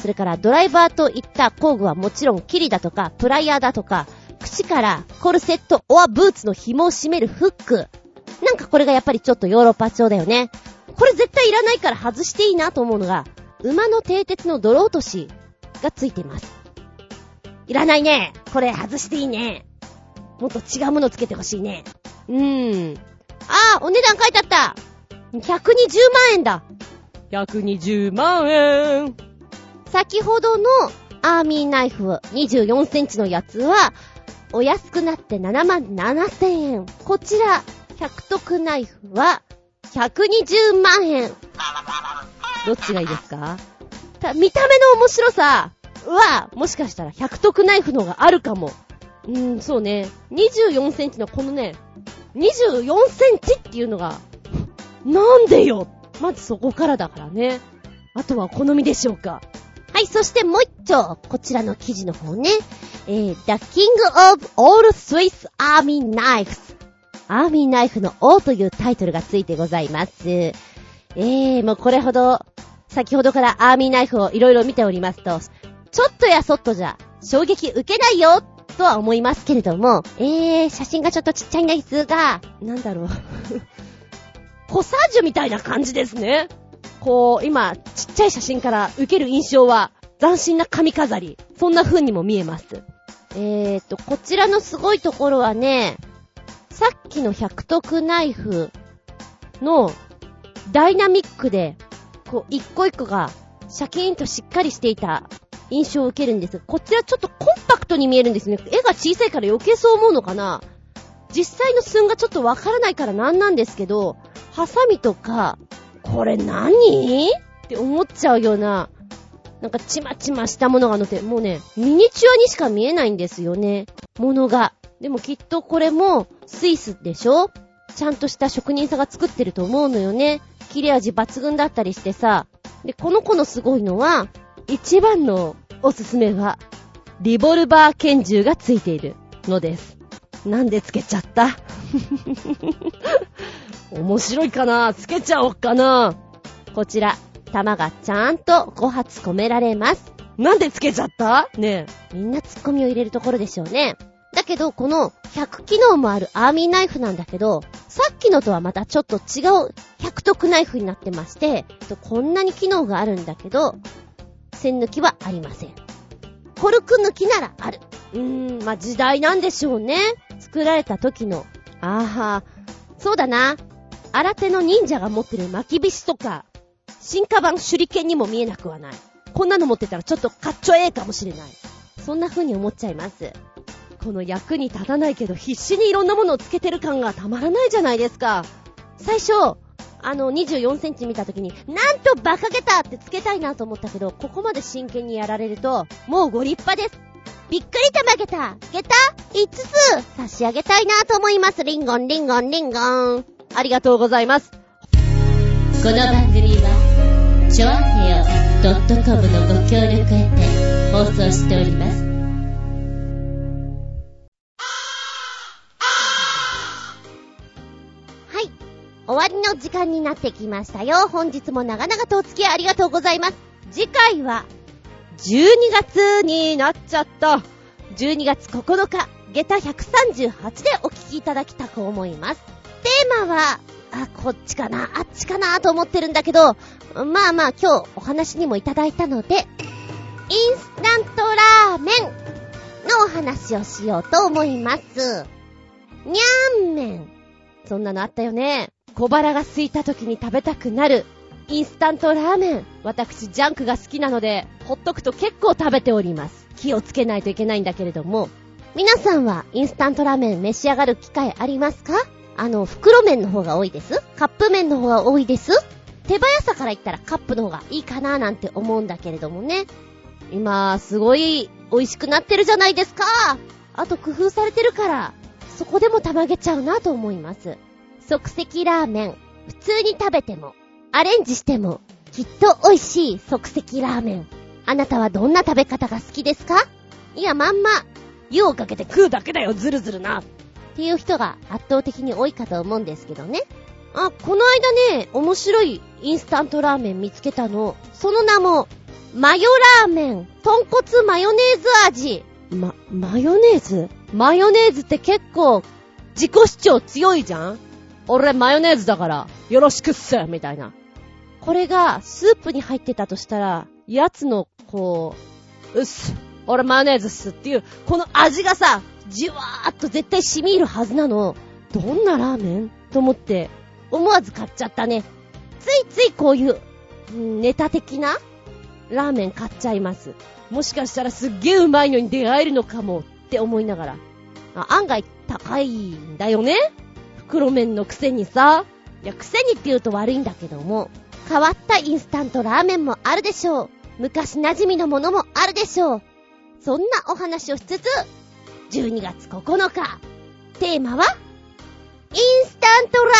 それからドライバーといった工具はもちろんキリだとか、プライヤーだとか、口からコルセットオアブーツの紐を締めるフック。なんかこれがやっぱりちょっとヨーロッパ調だよね。これ絶対いらないから外していいなと思うのが、馬の蹄鉄の泥落としがついてます。いらないね。これ外していいね。もっと違うものつけてほしいね。うーん。あー、お値段書いてあった !120 万円だ !120 万円先ほどのアーミーナイフ24センチのやつは、お安くなって7万7千円。こちら、100徳ナイフは、120万円。どっちがいいですか？見た目の面白さは、もしかしたら100徳ナイフのがあるかも。うーん、そうね。24センチのこのね、24センチっていうのが、なんでよまずそこからだからね。あとは好みでしょうか。はい、そしてもう一丁、こちらの記事の方ね。えー、The King of All Swiss Army Knives。アーミーナイフの王というタイトルがついてございます。えー、もうこれほど、先ほどからアーミーナイフをいろいろ見ておりますと、ちょっとやそっとじゃ、衝撃受けないよとは思いますけれども、えー、写真がちょっとちっちゃいんですが、なんだろう。コサージュみたいな感じですね。こう、今、ちっちゃい写真から受ける印象は、斬新な髪飾り。そんな風にも見えます。えーと、こちらのすごいところはね、さっきの百徳ナイフのダイナミックで、こう、一個一個がシャキーンとしっかりしていた印象を受けるんですこちらちょっとコンパクトに見えるんですね。絵が小さいから余計そう思うのかな実際の寸がちょっとわからないからなんなんですけど、ハサミとか、これ何？って思っちゃうような、なんかちまちましたものが乗って、もうね、ミニチュアにしか見えないんですよね。ものが。でもきっとこれもスイスでしょ？ちゃんとした職人さんが作ってると思うのよね。切れ味抜群だったりしてさ。で、この子のすごいのは、一番のおすすめは、リボルバー拳銃がついているのです。なんでつけちゃった？面白いかな？つけちゃおっかな？こちら、弾がちゃんと5発込められます。なんでつけちゃった？ねえ。みんなツッコミを入れるところでしょうね。だけど、この100機能もあるアーミーナイフなんだけど、さっきのとはまたちょっと違う100特ナイフになってまして、こんなに機能があるんだけど、線抜きはありません。コルク抜きならある。うーん、まあ、時代なんでしょうね。作られた時の。あは、そうだな。新手の忍者が持ってる巻き菱とか、進化版手裏剣にも見えなくはない。こんなの持ってたらちょっとかっちょええかもしれない。そんな風に思っちゃいます。この役に立たないけど必死にいろんなものをつけてる感がたまらないじゃないですか。最初、あの、24センチ見た時に、なんと馬鹿げたってつけたいなと思ったけど、ここまで真剣にやられると、もうご立派です。びっくりたまげた。げた ?5 つ差し上げたいなと思います。リンゴン、リンゴン、リンゴン。ありがとうございます。この番組は、ちょあへよ .com のご協力へて放送しております。終わりの時間になってきましたよ。本日も長々とお付き合いありがとうございます。次回は、12月になっちゃった。12月9日、下駄138でお聞きいただきたく思います。テーマは、あ、こっちかな、あっちかなと思ってるんだけど、まあまあ今日お話にもいただいたので、インスタントラーメンのお話をしようと思います。にゃんめん。そんなのあったよね。小腹が空いた時に食べたくなるインスタントラーメン。私、ジャンクが好きなので、ほっとくと結構食べております。気をつけないといけないんだけれども、皆さんはインスタントラーメン召し上がる機会ありますか？あの、袋麺の方が多いです？カップ麺の方が多いです？手早さから言ったらカップの方がいいかななんて思うんだけれどもね。今、すごい美味しくなってるじゃないですかあと工夫されてるから、そこでもたまげちゃうなと思います。即席ラーメン。普通に食べても、アレンジしても、きっと美味しい即席ラーメン。あなたはどんな食べ方が好きですか？いや、まんま、湯をかけて食うだけだよ、ずるずるな。っていう人が圧倒的に多いかと思うんですけどね。あ、この間ね、面白いインスタントラーメン見つけたの。その名も、マヨラーメン、豚骨マヨネーズ味。ま、マヨネーズ？マヨネーズって結構、自己主張強いじゃん？俺マヨネーズだから、よろしくっすみたいな。これが、スープに入ってたとしたら、やつの、こう、うっす、俺マヨネーズっすっていう、この味がさ、じわーっと絶対染み入るはずなの。どんなラーメン？と思って、思わず買っちゃったね。ついついこういう、ネタ的なラーメン買っちゃいます。もしかしたらすっげーうまいのに出会えるのかもって思いながら。案外高いんだよね袋麺のくせにさ、いや、くせにって言うと悪いんだけども、変わったインスタントラーメンもあるでしょう。昔馴染みのものもあるでしょう。そんなお話をしつつ、12月9日、テーマは、インスタントラ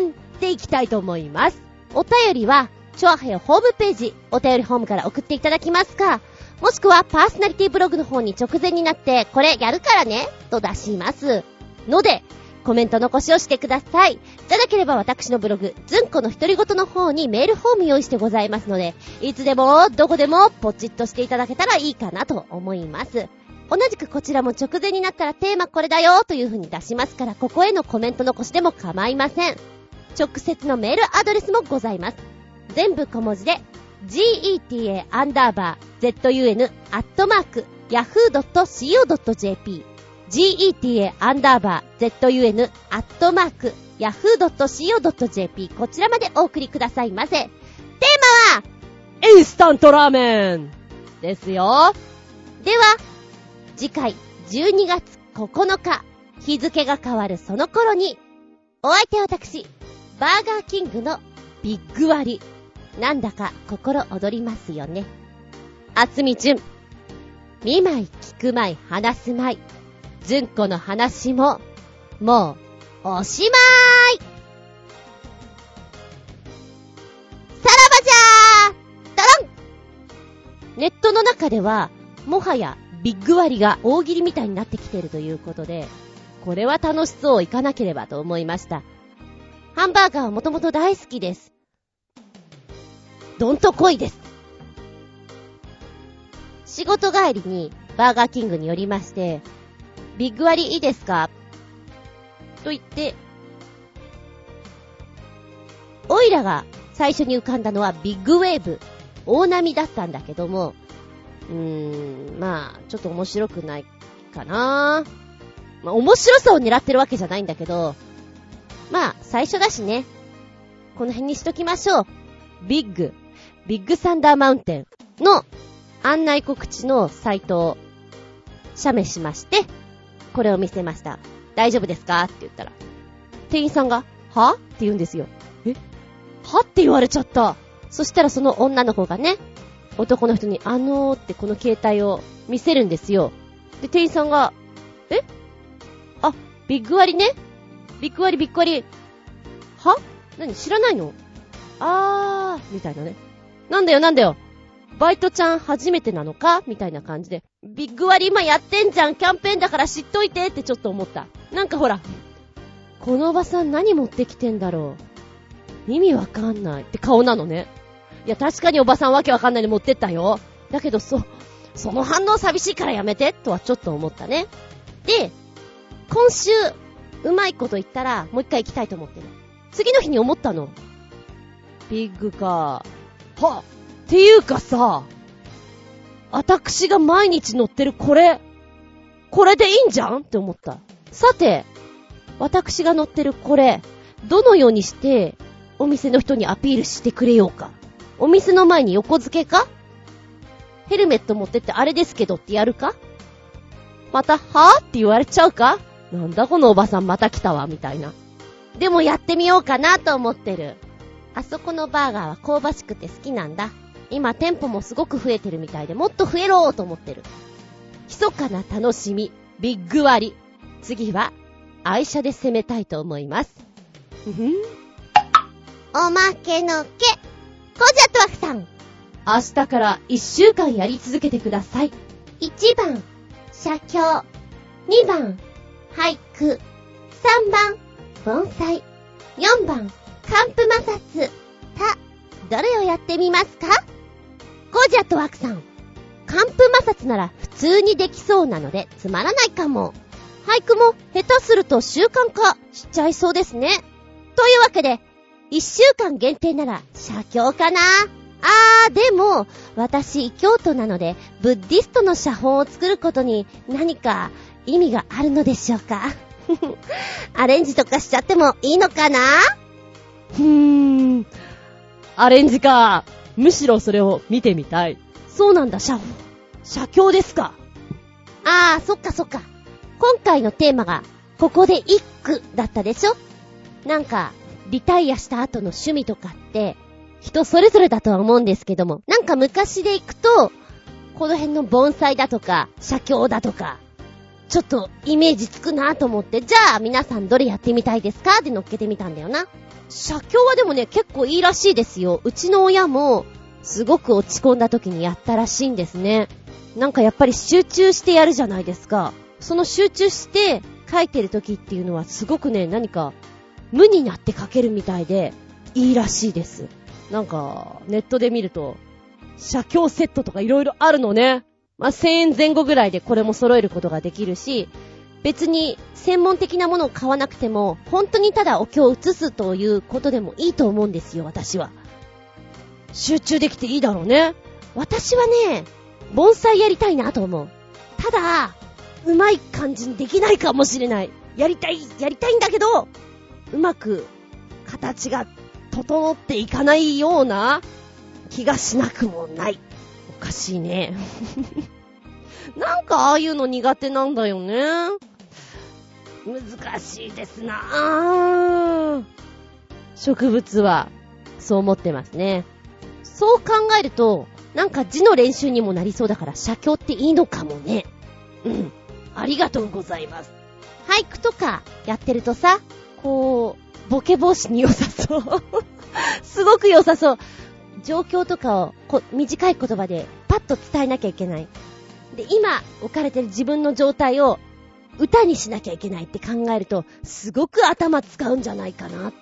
ーメンでいきたいと思います。お便りは、チョアヘヨホームページ、お便りホームから送っていただきますか、もしくはパーソナリティブログの方に直前になって、これやるからね、と出します。ので、コメント残しをしてください。じゃなければ私のブログ、ずんこの独り言の方にメールフォーム用意してございますので、いつでも、どこでも、ポチッとしていただけたらいいかなと思います。同じくこちらも直前になったらテーマこれだよという風に出しますから、ここへのコメント残しでも構いません。直接のメールアドレスもございます。全部小文字で、geta アンダーバー zun アットマーク yahoo.co.jp geta アンダーバー zun アットマーク yahoo.co.jp こちらまでお送りくださいませ。テーマは、インスタントラーメンですよ。では、次回12月9日、日付が変わるその頃に、お相手は私、バーガーキングのビッグ割り。なんだか心躍りますよね。あつみじゅん。見舞い、聞く舞い、話す舞い。ずんこの話も、もう、おしまいさらばじゃードロンネットの中では、もはやビッグ割が大喜利みたいになってきているということで、これは楽しそう行かなければと思いました。ハンバーガーはもともと大好きです。どんと来いです。仕事帰りにバーガーキングに寄りまして、ビッグ割いいですか？と言って、オイラが最初に浮かんだのはビッグウェーブ、大波だったんだけども、うーん、まあ、ちょっと面白くないかな。まあ、面白さを狙ってるわけじゃないんだけど、まあ、最初だしね。この辺にしときましょう。ビッグ、ビッグサンダーマウンテンの案内告知のサイトを写メしまして、これを見せました。大丈夫ですかって言ったら、店員さんが、は？って言うんですよ。え？は？って言われちゃった。そしたらその女の子がね、男の人に、あのーってこの携帯を見せるんですよ。で、店員さんが、え？あ、ビッグ割ねビッグ割ビッグ割。は？何？知らないの？あー、みたいなね。なんだよなんだよ。バイトちゃん初めてなのか？みたいな感じで。ビッグ割今やってんじゃんキャンペーンだから知っといてってちょっと思った。なんかほら、このおばさん何持ってきてんだろう。意味わかんないって顔なのね。いや、確かにおばさんわけわかんないで持ってったよ。だけど、そ、その反応寂しいからやめて、とはちょっと思ったね。で、今週、うまいこと言ったら、もう一回行きたいと思ってる。次の日に思ったの。ビッグか。はっていうかさ、私が毎日乗ってるこれ、これでいいんじゃん？って思った。さて、私が乗ってるこれ、どのようにして、お店の人にアピールしてくれようか？お店の前に横付けか？ヘルメット持ってってあれですけどってやるか？また、はぁ？って言われちゃうか？なんだこのおばさんまた来たわ、みたいな。でもやってみようかなと思ってる。あそこのバーガーは香ばしくて好きなんだ。今店舗もすごく増えてるみたいでもっと増えろーと思ってる。密かな楽しみ、ビッグ割。次は、愛車で攻めたいと思います。ふふん。おまけのけ。コジャットワクさん。明日から一週間やり続けてください。1番、写経。2番、俳句。3番、盆栽。4番、カンプ摩擦。た、どれをやってみますか？コージャットワクさん。カンプ摩擦なら普通にできそうなのでつまらないかも。俳句も下手すると習慣化しちゃいそうですね。というわけで、一週間限定なら写経かな？あー、でも、私、京都なので、ブッディストの写本を作ることに何か意味があるのでしょうか？アレンジとかしちゃってもいいのかな？ふーん。アレンジか。むしろそれを見てみたい。そうなんだ、写、写経ですか？あー、そっかそっか。今回のテーマが、ここで一句だったでしょ？なんか、リタイアした後の趣味とかって、人それぞれだとは思うんですけども、なんか昔で行くと、この辺の盆栽だとか、写経だとか、ちょっとイメージつくなと思って、じゃあ皆さんどれやってみたいですか？って乗っけてみたんだよな。写経はでもね、結構いいらしいですよ。うちの親も、すごく落ち込んだ時にやったらしいんですね。なんかやっぱり集中してやるじゃないですか。その集中して書いてる時っていうのはすごくね、何か無になって書けるみたいで、いいらしいです。なんか、ネットで見ると、写経セットとか色々あるのね。まあ、1000円前後ぐらいでこれも揃えることができるし、別に専門的なものを買わなくても、本当にただお経を写すということでもいいと思うんですよ、私は。集中できていいだろうね。私はね、盆栽やりたいなと思う。ただ、うまい感じにできないかもしれない。やりたい、やりたいんだけど、うまく形が整っていかないような気がしなくもない。おかしいね。なんかああいうの苦手なんだよね。難しいですなぁ。植物は、そう思ってますね。そう考えると、なんか字の練習にもなりそうだから、写経っていいのかもね。うん。ありがとうございます。俳句とかやってるとさ、こう、ボケ防止に良さそう。すごく良さそう。状況とかをこ短い言葉でパッと伝えなきゃいけない。で、今置かれてる自分の状態を歌にしなきゃいけないって考えると、すごく頭使うんじゃないかな。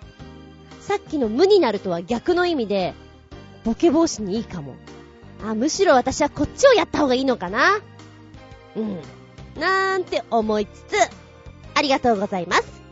さっきの無になるとは逆の意味で、ボケ防止にいいかも。あ、むしろ私はこっちをやった方がいいのかな。うん。なんて思いつつ、ありがとうございます。